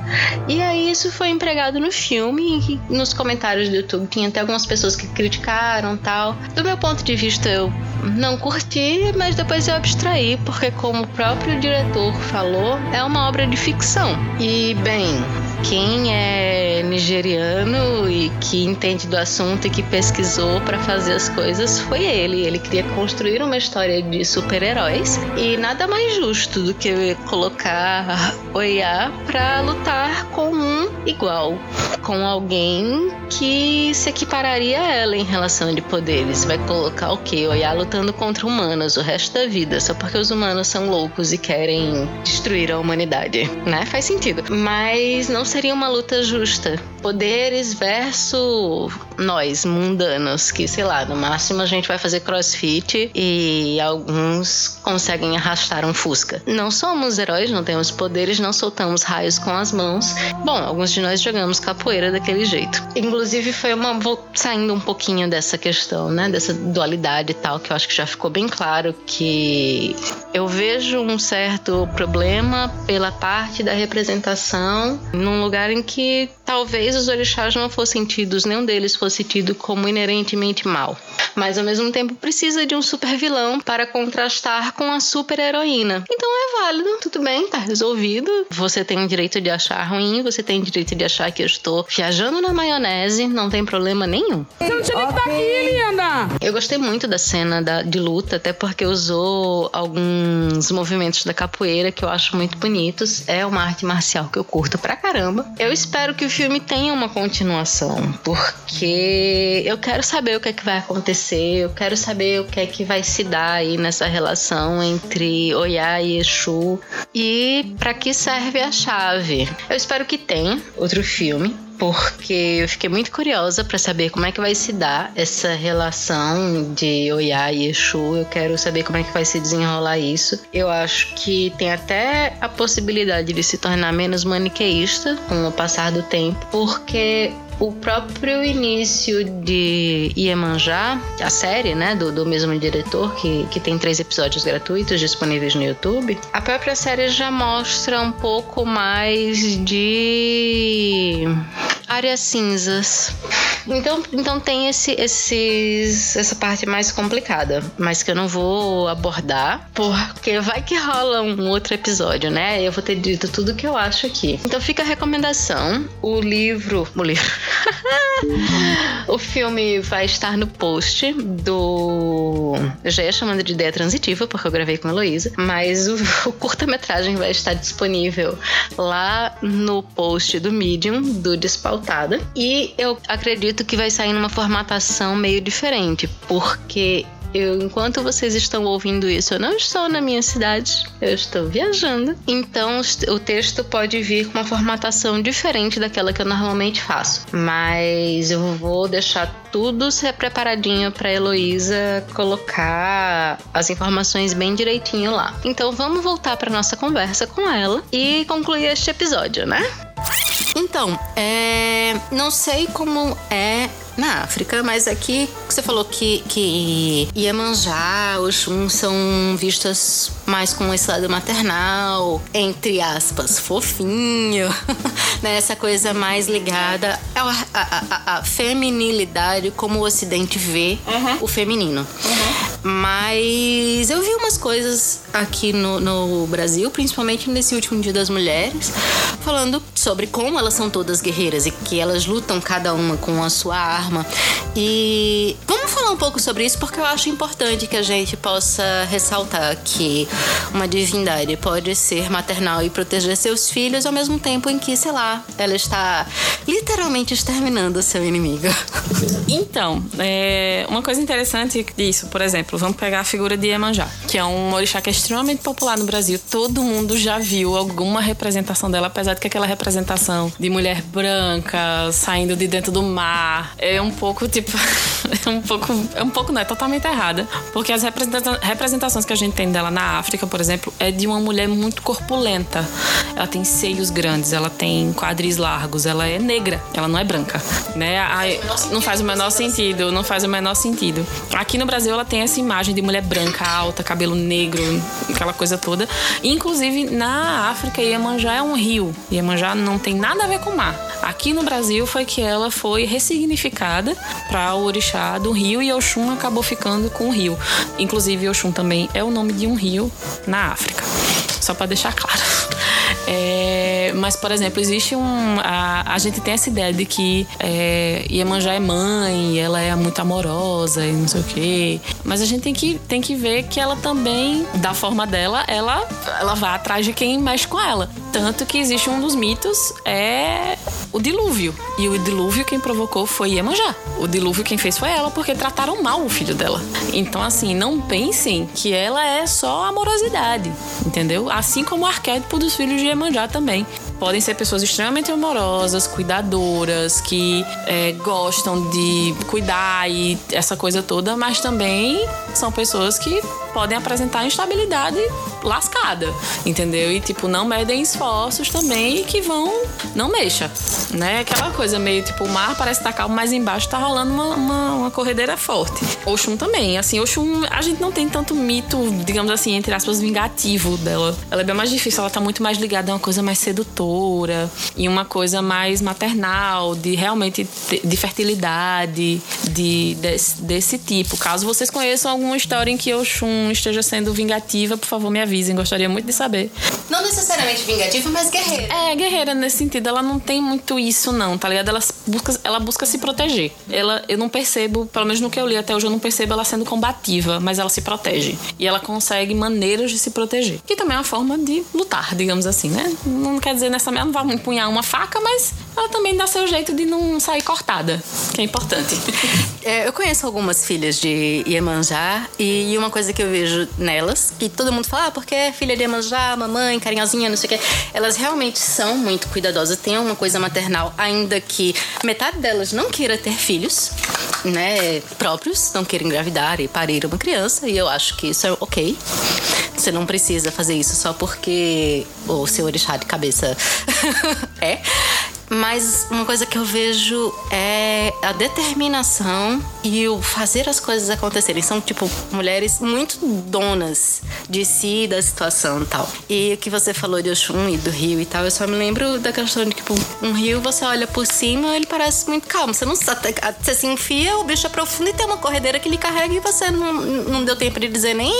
E aí isso foi empregado no filme e nos comentários do YouTube tinha até algumas pessoas que criticaram tal. Do meu ponto de vista, eu não curti, mas depois eu abstraí, porque como o próprio diretor falou, é uma obra de ficção. E bem, quem é nigeriano e que entende do assunto e que pesquisou para fazer as coisas foi ele. Ele queria construir uma história de super-heróis e nada mais justo do que colocar Oiá para lutar com um igual, com alguém que se equipararia a ela em relação de poderes. Vai colocar o quê? Oiá lutando contra humanos o resto da vida, só porque os humanos são loucos e querem destruir a humanidade, né? Faz sentido. Mas não seria uma luta justa. Poderes versus nós, mundanos, que sei lá, no máximo a gente vai fazer crossfit e alguns conseguem arrastar um Fusca. Não somos heróis, não temos poderes, não soltamos raios com as mãos. Bom, alguns de nós jogamos capoeira daquele jeito. Inclusive, foi uma. Vou saindo um pouquinho dessa questão, né? Dessa dualidade e tal, que eu acho que já ficou bem claro que eu vejo um certo problema pela parte da representação num lugar em que talvez os orixás não fossem tidos, nenhum deles fosse tido como inerentemente mal. Mas ao mesmo tempo precisa de um super vilão para contrastar com a super heroína. Então é válido, tudo bem, tá resolvido. Você tem o direito de achar ruim, você tem o direito de achar que eu estou viajando na maionese, não tem problema nenhum. Você não tinha que estar aqui, linda! Eu gostei muito da cena da, de luta, até porque usou alguns movimentos da capoeira que eu acho muito bonitos. É uma arte marcial que eu curto pra caramba. Eu espero que o filme tenha uma continuação, porque eu quero saber o que é que vai acontecer, eu quero saber o que é que vai se dar aí nessa relação entre Oya e Exu e para que serve a chave. Eu espero que tenha outro filme porque eu fiquei muito curiosa para saber como é que vai se dar essa relação de Oya e Exu. Eu quero saber como é que vai se desenrolar isso. Eu acho que tem até a possibilidade de se tornar menos maniqueísta com o passar do tempo, porque o próprio início de Iemanjá, a série, né, do, do mesmo diretor, que, que tem três episódios gratuitos disponíveis no YouTube, a própria série já mostra um pouco mais de áreas cinzas. Então, então tem esse, esses, essa parte mais complicada, mas que eu não vou abordar, porque vai que rola um outro episódio, né? Eu vou ter dito tudo que eu acho aqui. Então fica a recomendação. O livro. O livro. o filme vai estar no post do. Eu já ia chamando de ideia transitiva, porque eu gravei com a Heloísa, mas o, o curta-metragem vai estar disponível lá no post do Medium, do Despautada. E eu acredito que vai sair numa formatação meio diferente, porque eu, enquanto vocês estão ouvindo isso, eu não estou na minha cidade, eu estou viajando. Então, o texto pode vir com uma formatação diferente daquela que eu normalmente faço. Mas eu vou deixar tudo preparadinho para Heloísa colocar as informações bem direitinho lá. Então, vamos voltar para nossa conversa com ela e concluir este episódio, né? Então, é, não sei como é na África, mas aqui você falou que, que Iemanjá, Oxum são vistas mais com esse lado maternal, entre aspas, fofinho, né? Essa coisa mais ligada à, à, à feminilidade, como o Ocidente vê uhum. o feminino. Uhum. Mas eu vi umas coisas aqui no, no Brasil, principalmente nesse último Dia das Mulheres, falando sobre como elas são todas guerreiras e que elas lutam cada uma com a sua arma. E vamos falar um pouco sobre isso porque eu acho importante que a gente possa ressaltar que uma divindade pode ser maternal e proteger seus filhos ao mesmo tempo em que, sei lá, ela está literalmente exterminando seu inimigo. Então, é, uma coisa interessante disso, por exemplo, vamos pegar a figura de Iemanjá, que é um orixá que é extremamente popular no Brasil. Todo mundo já viu alguma representação dela, apesar de que aquela representação de mulher branca saindo de dentro do mar é um pouco tipo. é um pouco. É um pouco, não, é totalmente errada. Porque as representações que a gente tem dela na África, por exemplo, é de uma mulher muito corpulenta. Ela tem seios grandes, ela tem quadris largos, ela é negra, ela não é branca. Né? não faz o menor sentido, não faz o menor sentido. Aqui no Brasil ela tem essa imagem de mulher branca, alta, cabelo negro, aquela coisa toda. Inclusive na África, Iemanjá é um rio. Iemanjá não tem nada a ver com o mar. Aqui no Brasil foi que ela foi ressignificada para o orixá do rio e Oxum acabou ficando com o rio. Inclusive, Oxum também é o nome de um rio na África. Só para deixar claro. É, mas, por exemplo, existe um. A, a gente tem essa ideia de que é, Iemanjá é mãe, ela é muito amorosa e não sei o quê. Mas a gente tem que, tem que ver que ela também, da forma dela, ela, ela vai atrás de quem mexe com ela. Tanto que existe um dos mitos é o dilúvio. E o dilúvio quem provocou foi Iemanjá. O dilúvio quem fez foi ela, porque trataram mal o filho dela. Então, assim, não pensem que ela é só amorosidade, entendeu? Assim como o arquétipo dos filhos de Iemanjá também. Podem ser pessoas extremamente amorosas, cuidadoras, que é, gostam de cuidar e essa coisa toda, mas também são pessoas que podem apresentar instabilidade lascada, entendeu? E tipo, não medem esforços também que vão. Não mexa, né? Aquela coisa meio tipo, o mar parece estar calmo, mas embaixo tá rolando uma, uma, uma corredeira forte. Oxum também, assim, Oxum, a gente não tem tanto mito, digamos assim, entre aspas, vingativo dela. Ela é bem mais difícil, ela tá muito mais ligada a uma coisa mais sedutora e uma coisa mais maternal, de realmente de fertilidade, de, desse, desse tipo. Caso vocês conheçam alguma história em que Oxum esteja sendo vingativa, por favor, me avisem. Gostaria muito de saber. Não necessariamente vingativa, mas guerreira. É, guerreira nesse sentido. Ela não tem muito isso, não, tá ligado? Ela busca, ela busca se proteger. Ela, eu não percebo, pelo menos no que eu li até hoje, eu não percebo ela sendo combativa, mas ela se protege. E ela consegue maneiras de se proteger. Que também é uma forma de lutar, digamos assim, né? Não quer dizer mesma, não vai empunhar uma faca, mas ela também dá seu jeito de não sair cortada, que é importante. É, eu conheço algumas filhas de Iemanjá e uma coisa que eu vejo nelas, que todo mundo fala, ah, porque é filha de Iemanjá, mamãe, carinhosinha, não sei o quê. Elas realmente são muito cuidadosas, têm uma coisa maternal, ainda que metade delas não queira ter filhos, né, próprios, não queira engravidar e parir uma criança, e eu acho que isso é ok. Você não precisa fazer isso só porque o seu orixá de cabeça é. Mas uma coisa que eu vejo é a determinação e o fazer as coisas acontecerem. São, tipo, mulheres muito donas de si, da situação e tal. E o que você falou de Oxum e do rio e tal, eu só me lembro da questão de, tipo, um rio, você olha por cima, ele parece muito calmo. Você não você se enfia, o bicho é profundo e tem uma corredeira que lhe carrega e você não, não deu tempo de dizer nem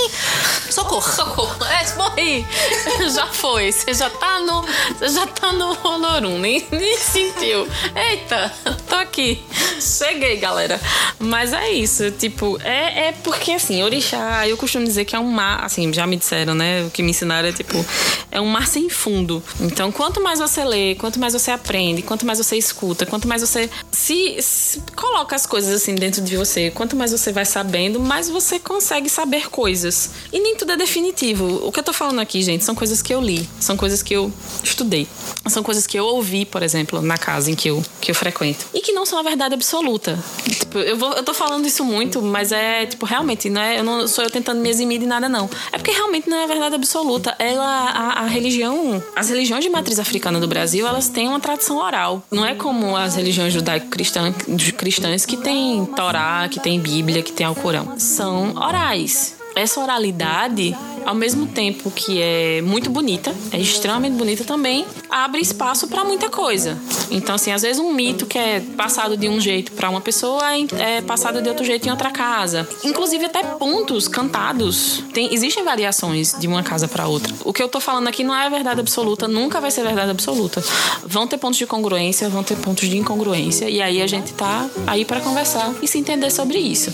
socorro. Socorro. É, morri. já foi. Você já tá no. Você já tá no Honorum. Nem, nem sentiu. Eita, tô aqui. Cheguei, galera. Mas é isso, tipo, é, é porque assim, orixá, eu costumo dizer que é um mar, assim, já me disseram, né? O que me ensinaram é tipo, é um mar sem fundo. Então, quanto mais você lê, quanto mais você aprende, quanto mais você escuta, quanto mais você se, se coloca as coisas assim dentro de você, quanto mais você vai sabendo, mais você consegue saber coisas. E nem tudo é definitivo. O que eu tô falando aqui, gente, são coisas que eu li, são coisas que eu estudei, são coisas que eu ouvi, por exemplo na casa em que eu, que eu frequento. E que não são a verdade absoluta. Tipo, eu, vou, eu tô falando isso muito, mas é, tipo, realmente, não é, eu não sou eu tentando me eximir de nada, não. É porque realmente não é a verdade absoluta. Ela, a, a religião, as religiões de matriz africana do Brasil, elas têm uma tradição oral. Não é como as religiões judaico-cristãs cristãs que tem Torá, que tem Bíblia, que tem Alcorão. São orais essa oralidade ao mesmo tempo que é muito bonita, é extremamente bonita também, abre espaço para muita coisa. Então, assim, às vezes um mito que é passado de um jeito para uma pessoa é passado de outro jeito em outra casa. Inclusive até pontos cantados. Tem, existem variações de uma casa para outra. O que eu tô falando aqui não é verdade absoluta, nunca vai ser verdade absoluta. Vão ter pontos de congruência, vão ter pontos de incongruência e aí a gente tá aí para conversar e se entender sobre isso.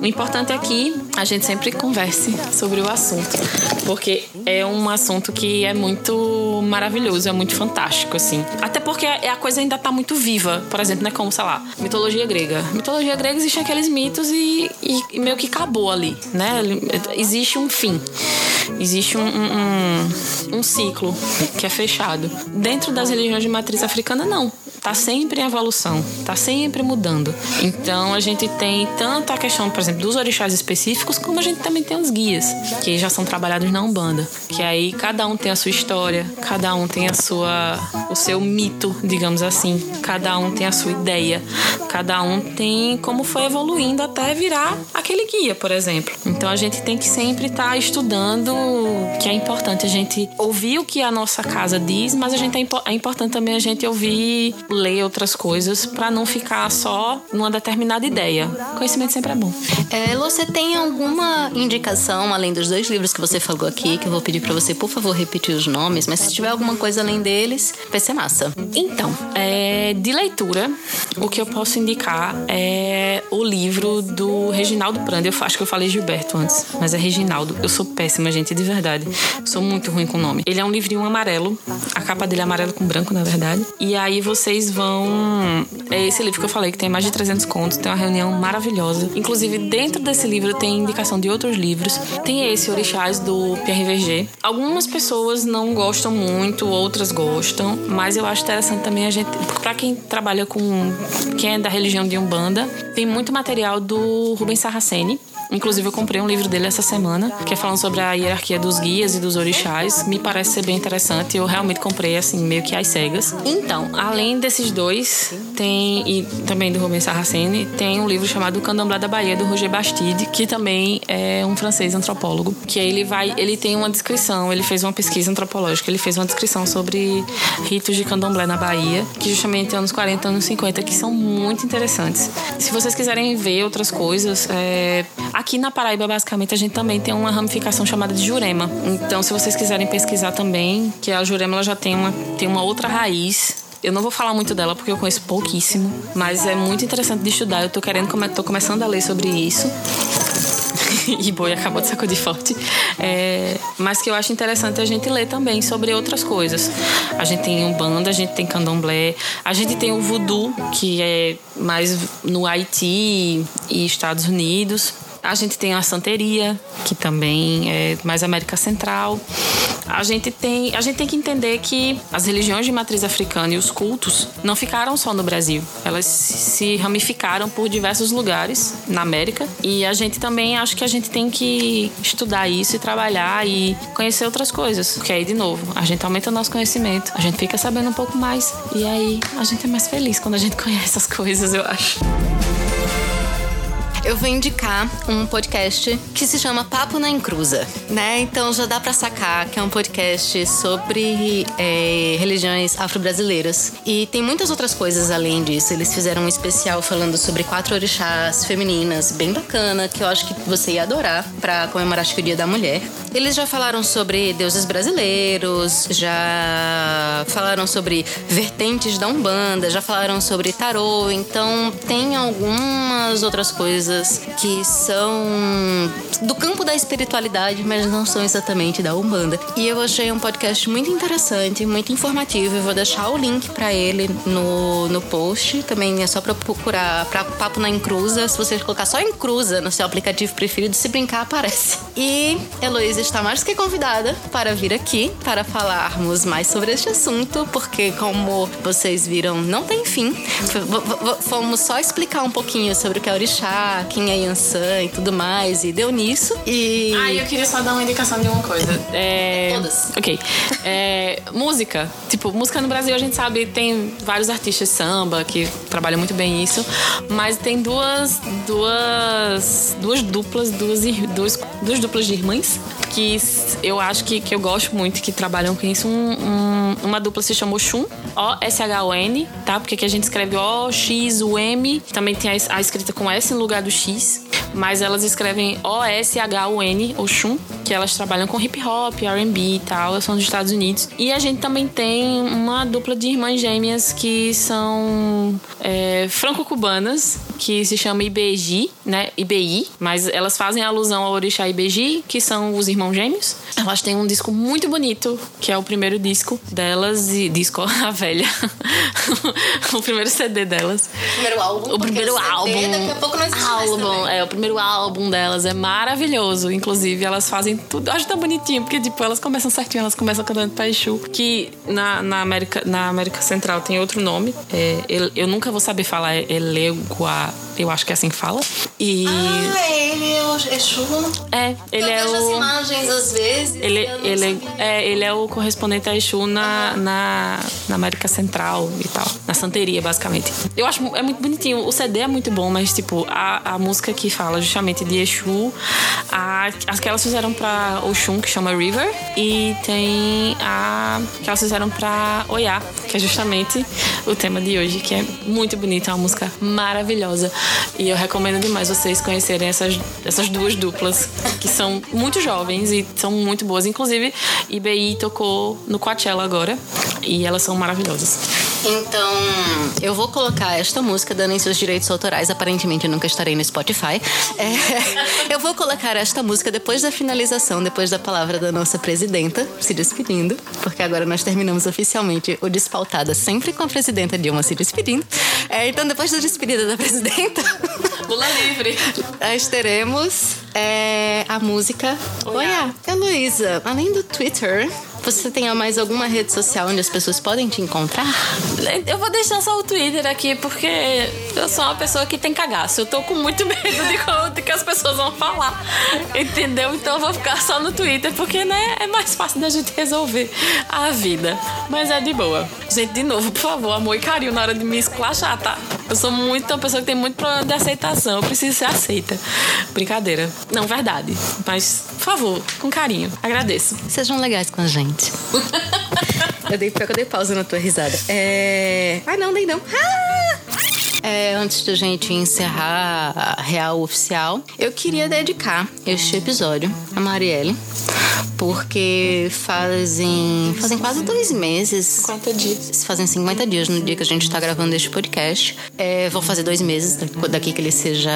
O importante é que a gente sempre converse sobre o assunto porque é um assunto que é muito maravilhoso, é muito fantástico, assim. Até porque a coisa ainda tá muito viva. Por exemplo, né, como, sei lá, mitologia grega. Mitologia grega existem aqueles mitos e, e meio que acabou ali, né? Existe um fim. Existe um, um, um ciclo que é fechado. Dentro das religiões de matriz africana, não tá sempre em evolução, tá sempre mudando. Então a gente tem tanto a questão, por exemplo, dos orixás específicos, como a gente também tem os guias, que já são trabalhados na Umbanda, que aí cada um tem a sua história, cada um tem a sua o seu mito, digamos assim, cada um tem a sua ideia, cada um tem como foi evoluindo até virar aquele guia, por exemplo. Então a gente tem que sempre estar tá estudando, que é importante a gente ouvir o que a nossa casa diz, mas a gente é, é importante também a gente ouvir ler outras coisas para não ficar só numa determinada ideia. Conhecimento sempre é bom. É, você tem alguma indicação, além dos dois livros que você falou aqui, que eu vou pedir para você, por favor, repetir os nomes, mas se tiver alguma coisa além deles, vai ser massa. Então, é, de leitura, o que eu posso indicar é o livro do Reginaldo Prandi. Eu acho que eu falei Gilberto antes, mas é Reginaldo. Eu sou péssima, gente, de verdade. Sou muito ruim com o nome. Ele é um livrinho amarelo. A capa dele é amarelo com branco, na verdade. E aí vocês vão. É esse livro que eu falei, que tem mais de 300 contos. Tem uma reunião maravilhosa. Inclusive, dentro desse livro tem indicação de outros livros. Tem esse Orixás do Verger. Algumas pessoas não gostam muito, outras gostam. Mas eu acho interessante também a gente. Pra quem trabalha com. Quem é da religião de Umbanda, tem muito material do Rubens Saraceni Inclusive, eu comprei um livro dele essa semana, que é falando sobre a hierarquia dos guias e dos orixás. Me parece ser bem interessante. Eu realmente comprei, assim, meio que às cegas. Então, além desses dois, tem, e também do Rubens Saraceni, tem um livro chamado Candomblé da Bahia, do Roger Bastide, que também é um francês antropólogo. Que ele vai, ele tem uma descrição, ele fez uma pesquisa antropológica, ele fez uma descrição sobre ritos de candomblé na Bahia, que justamente anos 40, anos 50, que são muito interessantes. Se vocês quiserem ver outras coisas, é, Aqui na Paraíba, basicamente, a gente também tem uma ramificação chamada de Jurema. Então, se vocês quiserem pesquisar também, que a Jurema ela já tem uma, tem uma outra raiz eu não vou falar muito dela porque eu conheço pouquíssimo, mas é muito interessante de estudar. Eu tô querendo, tô começando a ler sobre isso. e boi acabou de sacudir forte. É, mas que eu acho interessante a gente ler também sobre outras coisas. A gente tem Umbanda, a gente tem Candomblé, a gente tem o Voodoo, que é mais no Haiti e Estados Unidos. A gente tem a santeria, que também é mais América Central. A gente tem, a gente tem que entender que as religiões de matriz africana e os cultos não ficaram só no Brasil. Elas se ramificaram por diversos lugares na América. E a gente também acho que a gente tem que estudar isso e trabalhar e conhecer outras coisas. Porque aí, de novo, a gente aumenta o nosso conhecimento, a gente fica sabendo um pouco mais. E aí a gente é mais feliz quando a gente conhece as coisas, eu acho eu vou indicar um podcast que se chama Papo na Encruza, né? Então já dá para sacar que é um podcast sobre é, religiões afro-brasileiras. E tem muitas outras coisas além disso. Eles fizeram um especial falando sobre quatro orixás femininas, bem bacana, que eu acho que você ia adorar para comemorar acho que o Dia da Mulher. Eles já falaram sobre deuses brasileiros, já falaram sobre vertentes da Umbanda, já falaram sobre tarô, então tem algumas outras coisas que são do campo da espiritualidade, mas não são exatamente da Umbanda. E eu achei um podcast muito interessante, muito informativo. Eu vou deixar o link para ele no, no post. Também é só para procurar pra Papo na Encruza. Se você colocar só Encruza no seu aplicativo preferido, se brincar, aparece. E Heloísa está mais que convidada para vir aqui para falarmos mais sobre este assunto, porque, como vocês viram, não tem fim. Fomos só explicar um pouquinho sobre o que é orixá, quem é Yansan e tudo mais. E deu nisso. E. Ah, eu queria só dar uma indicação de uma coisa. É... Todas. Ok. É... Música. Tipo, música no Brasil a gente sabe, tem vários artistas samba que trabalham muito bem isso. Mas tem duas. duas. duas duplas, duas, duas, duas duplas de irmãs que eu acho que, que eu gosto muito, que trabalham com isso. Um, um, uma dupla se chama Oxum, O-S-H-O-N, tá? Porque aqui a gente escreve O-X-U-M. Também tem a, a escrita com S no lugar do X mas elas escrevem O-S-H-U-N, Oxum, que elas trabalham com hip hop, RB e tal, elas são dos Estados Unidos. E a gente também tem uma dupla de irmãs gêmeas que são é, franco-cubanas, que se chama IBG, né? IBI, mas elas fazem alusão ao orixá IBG, que são os irmãos gêmeos. Elas têm um disco muito bonito, que é o primeiro disco delas, e disco a velha. o primeiro CD delas. O primeiro álbum. O primeiro CD, álbum. Daqui a pouco não existe álbum, é o primeiro álbum delas é maravilhoso. Inclusive, elas fazem tudo. Eu acho tão bonitinho, porque, tipo, elas começam certinho, elas começam cantando Paixu. Que na, na, América, na América Central tem outro nome. É, eu, eu nunca vou saber falar é Elegua. Eu acho que é assim que fala. E. Ah, ele é o Exu? É, ele eu é vejo o. as imagens às vezes. Ele, ele, é, ele é o correspondente a Exu na, na, na América Central e tal. Na santeria, basicamente. Eu acho é muito bonitinho. O CD é muito bom, mas, tipo, a, a música que fala justamente de Exu, a, as que elas fizeram pra Oxum, que chama River, e tem a que elas fizeram pra Oiá, que é justamente o tema de hoje, que é muito bonita, é uma música maravilhosa. E eu recomendo demais vocês conhecerem essas, essas duas duplas, que são muito jovens e são muito boas. Inclusive, IBI tocou no Coachella agora, e elas são maravilhosas. Então, eu vou colocar esta música, dando em seus direitos autorais. Aparentemente, eu nunca estarei no Spotify. É, eu vou colocar esta música depois da finalização, depois da palavra da nossa presidenta, se despedindo, porque agora nós terminamos oficialmente o Despautada, sempre com a presidenta Dilma se despedindo. É, então, depois da despedida da presidenta. Lula livre. Nós teremos é, a música Oiá. Heloísa, além do Twitter, você tem mais alguma rede social onde as pessoas podem te encontrar? Eu vou deixar só o Twitter aqui porque eu sou uma pessoa que tem cagaço. Eu tô com muito medo de, de que as pessoas vão falar. Entendeu? Então eu vou ficar só no Twitter porque, né, é mais fácil da gente resolver a vida. Mas é de boa. Gente, de novo, por favor, amor e carinho na hora de me esculachar, tá? Eu sou muito uma pessoa que tem muito problema de aceitação. Eu preciso ser aceita. Brincadeira. Não, verdade. Mas, favor, com carinho. Agradeço. Sejam legais com a gente. eu dei, eu dei pausa na tua risada. É. Ah, não, nem não. Ah! É, antes da gente encerrar a real oficial, eu queria dedicar este episódio a Marielle, porque fazem, fazem quase dois meses. 50 dias. Fazem 50 dias no dia que a gente está gravando este podcast. É, vão fazer dois meses daqui que ele seja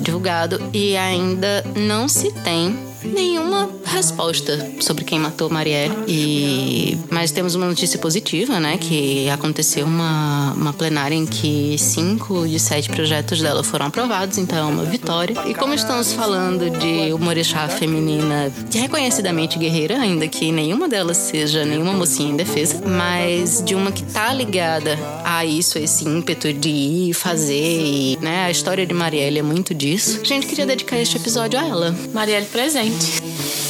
divulgado e ainda não se tem nenhuma resposta sobre quem matou Marielle. E mas temos uma notícia positiva, né, que aconteceu uma, uma plenária em que cinco de sete projetos dela foram aprovados, então é uma vitória. E como estamos falando de uma orixá feminina reconhecidamente guerreira, ainda que nenhuma delas seja nenhuma mocinha em defesa, mas de uma que tá ligada a isso, a esse ímpeto de ir fazer e, né, a história de Marielle é muito disso. A gente queria dedicar este episódio a ela. Marielle presente. mind.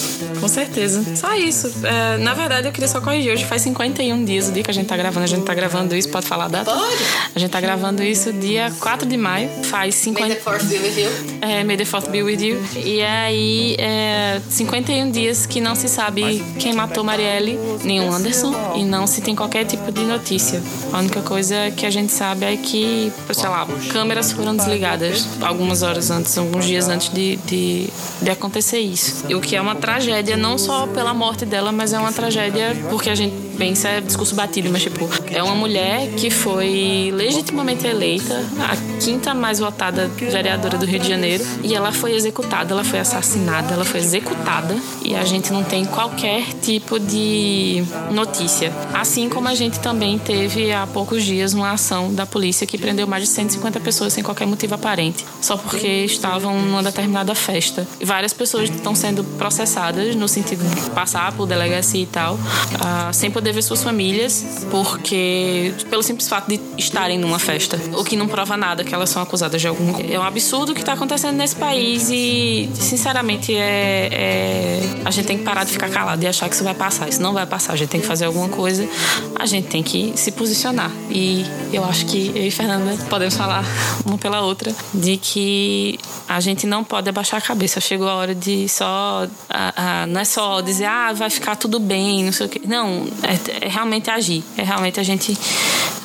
Com certeza. Só isso. É, na verdade, eu queria só corrigir. Hoje faz 51 dias o dia que a gente tá gravando. A gente tá gravando isso, pode falar a data? Pode. A gente tá gravando isso dia 4 de maio. Faz 50... May the force be with you. É, May the Fourth be with you. E aí, é, 51 dias que não se sabe quem matou Marielle, nenhum Anderson, e não se tem qualquer tipo de notícia. A única coisa que a gente sabe é que, sei lá, câmeras foram desligadas algumas horas antes, alguns dias antes de, de, de acontecer isso. O que é uma tragédia, não só pela morte dela, mas é uma tragédia porque a gente pensa, é discurso batido, mas tipo, é uma mulher que foi legitimamente eleita, a quinta mais votada vereadora do Rio de Janeiro, e ela foi executada, ela foi assassinada, ela foi executada, e a gente não tem qualquer tipo de notícia. Assim como a gente também teve há poucos dias uma ação da polícia que prendeu mais de 150 pessoas sem qualquer motivo aparente, só porque estavam numa determinada festa. E várias pessoas estão sendo processadas no sentido de passar por delegacia e tal, ah, sem poder ver suas famílias, porque pelo simples fato de estarem numa festa, o que não prova nada que elas são acusadas de algum. É um absurdo o que está acontecendo nesse país e, sinceramente, é, é, a gente tem que parar de ficar calado e achar que isso vai passar. Isso não vai passar. A gente tem que fazer alguma coisa. A gente tem que se posicionar. E eu acho que eu e Fernanda podemos falar uma pela outra de que a gente não pode abaixar a cabeça. Chegou a hora de só. A, a, não é só dizer, ah, vai ficar tudo bem, não sei o quê. Não, é, é realmente agir. É realmente a gente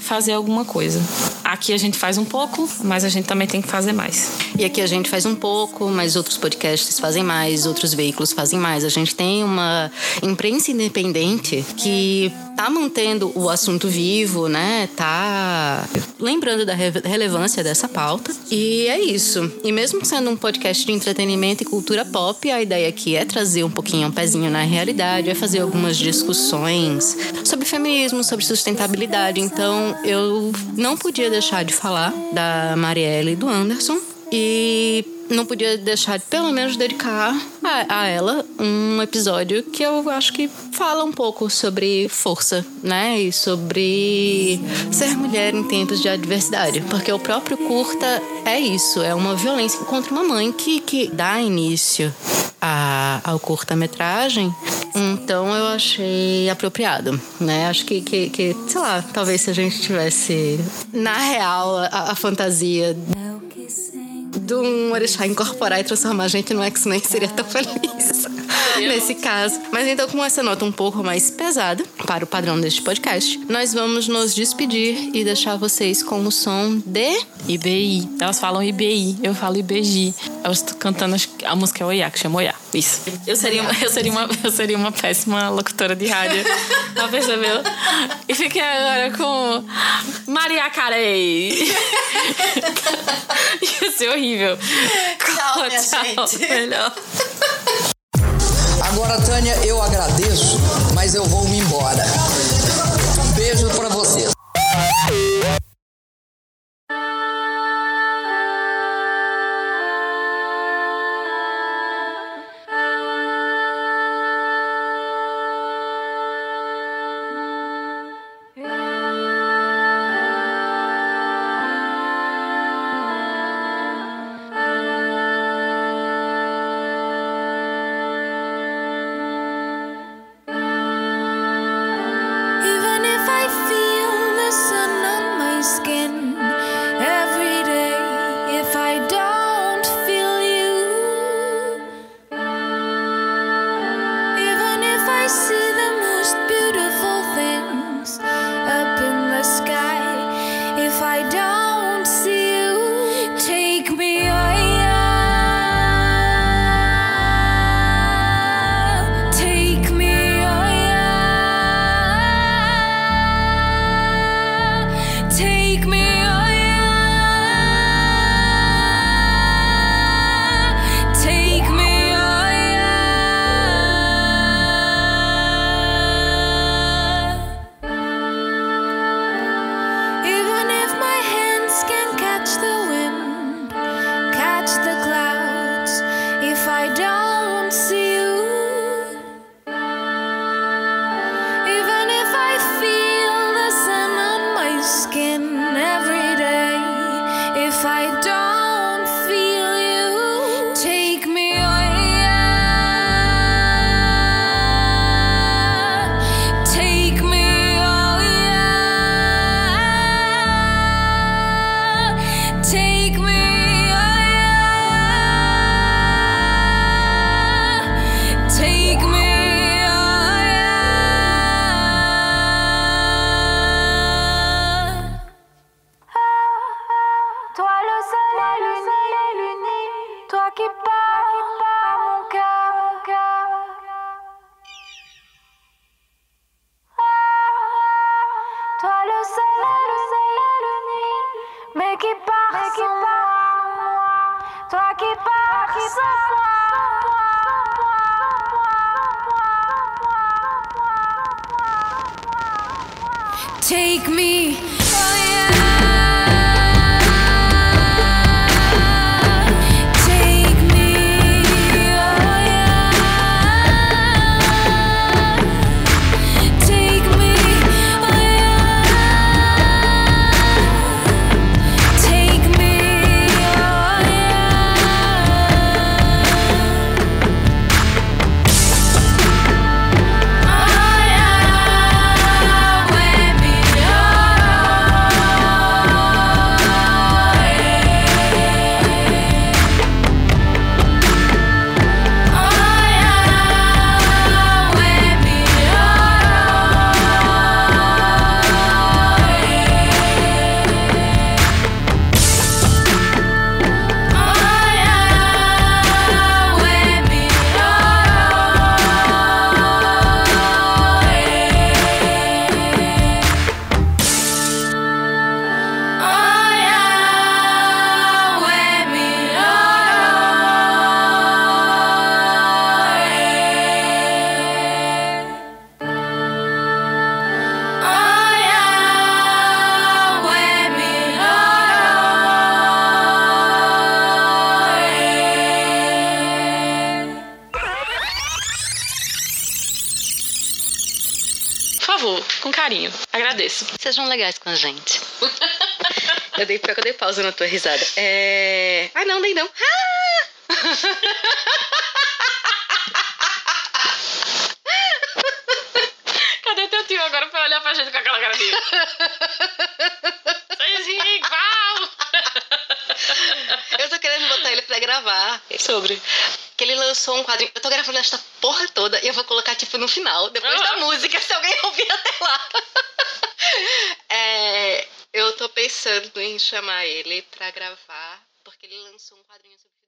fazer alguma coisa. Aqui a gente faz um pouco, mas a gente também tem que fazer mais. E aqui a gente faz um pouco, mas outros podcasts fazem mais, outros veículos fazem mais. A gente tem uma imprensa independente que tá mantendo o assunto vivo, né? Tá lembrando da re relevância dessa pauta. E é isso. E mesmo sendo um podcast de entretenimento e cultura pop, a ideia aqui é trazer um pouquinho um pezinho na realidade, é fazer algumas discussões sobre feminismo, sobre sustentabilidade. Então, eu não podia deixar de falar da Marielle e do Anderson. E não podia deixar de pelo menos dedicar a, a, ela um episódio que eu acho que fala um pouco sobre força, né? E sobre ser mulher em tempos de adversidade. Porque o próprio curta é isso, é uma violência contra uma mãe que, que dá início a, ao curta-metragem. Então eu achei apropriado, né? Acho que, que, que, sei lá, talvez se a gente tivesse na real a, a fantasia de um orixá incorporar e transformar a gente no X-Men seria tão feliz. Nesse caso. Mas então, com essa nota um pouco mais pesada para o padrão deste podcast, nós vamos nos despedir e deixar vocês com o som de IBI. Elas falam IBI, eu falo IBG. Elas estão cantando a música é Oiá, que chama Oiá. Isso. Eu seria, uma, eu, seria uma, eu seria uma péssima locutora de rádio. Já percebeu? E fiquei agora com Maria Carey. Ia ser horrível. Tchau, minha Tchau, gente. melhor. Agora, Tânia, eu agradeço, mas eu vou me embora. Take me pausa na tua risada. É... Ah, não, nem não. Ah! Cadê teu tio agora pra olhar pra gente com aquela cara dele? Igual! Eu tô querendo botar ele pra gravar sobre. Que ele lançou um quadrinho. Eu tô gravando esta porra toda e eu vou colocar, tipo, no final, depois da música, se alguém chamar ele para gravar, porque ele lançou um quadrinho sobre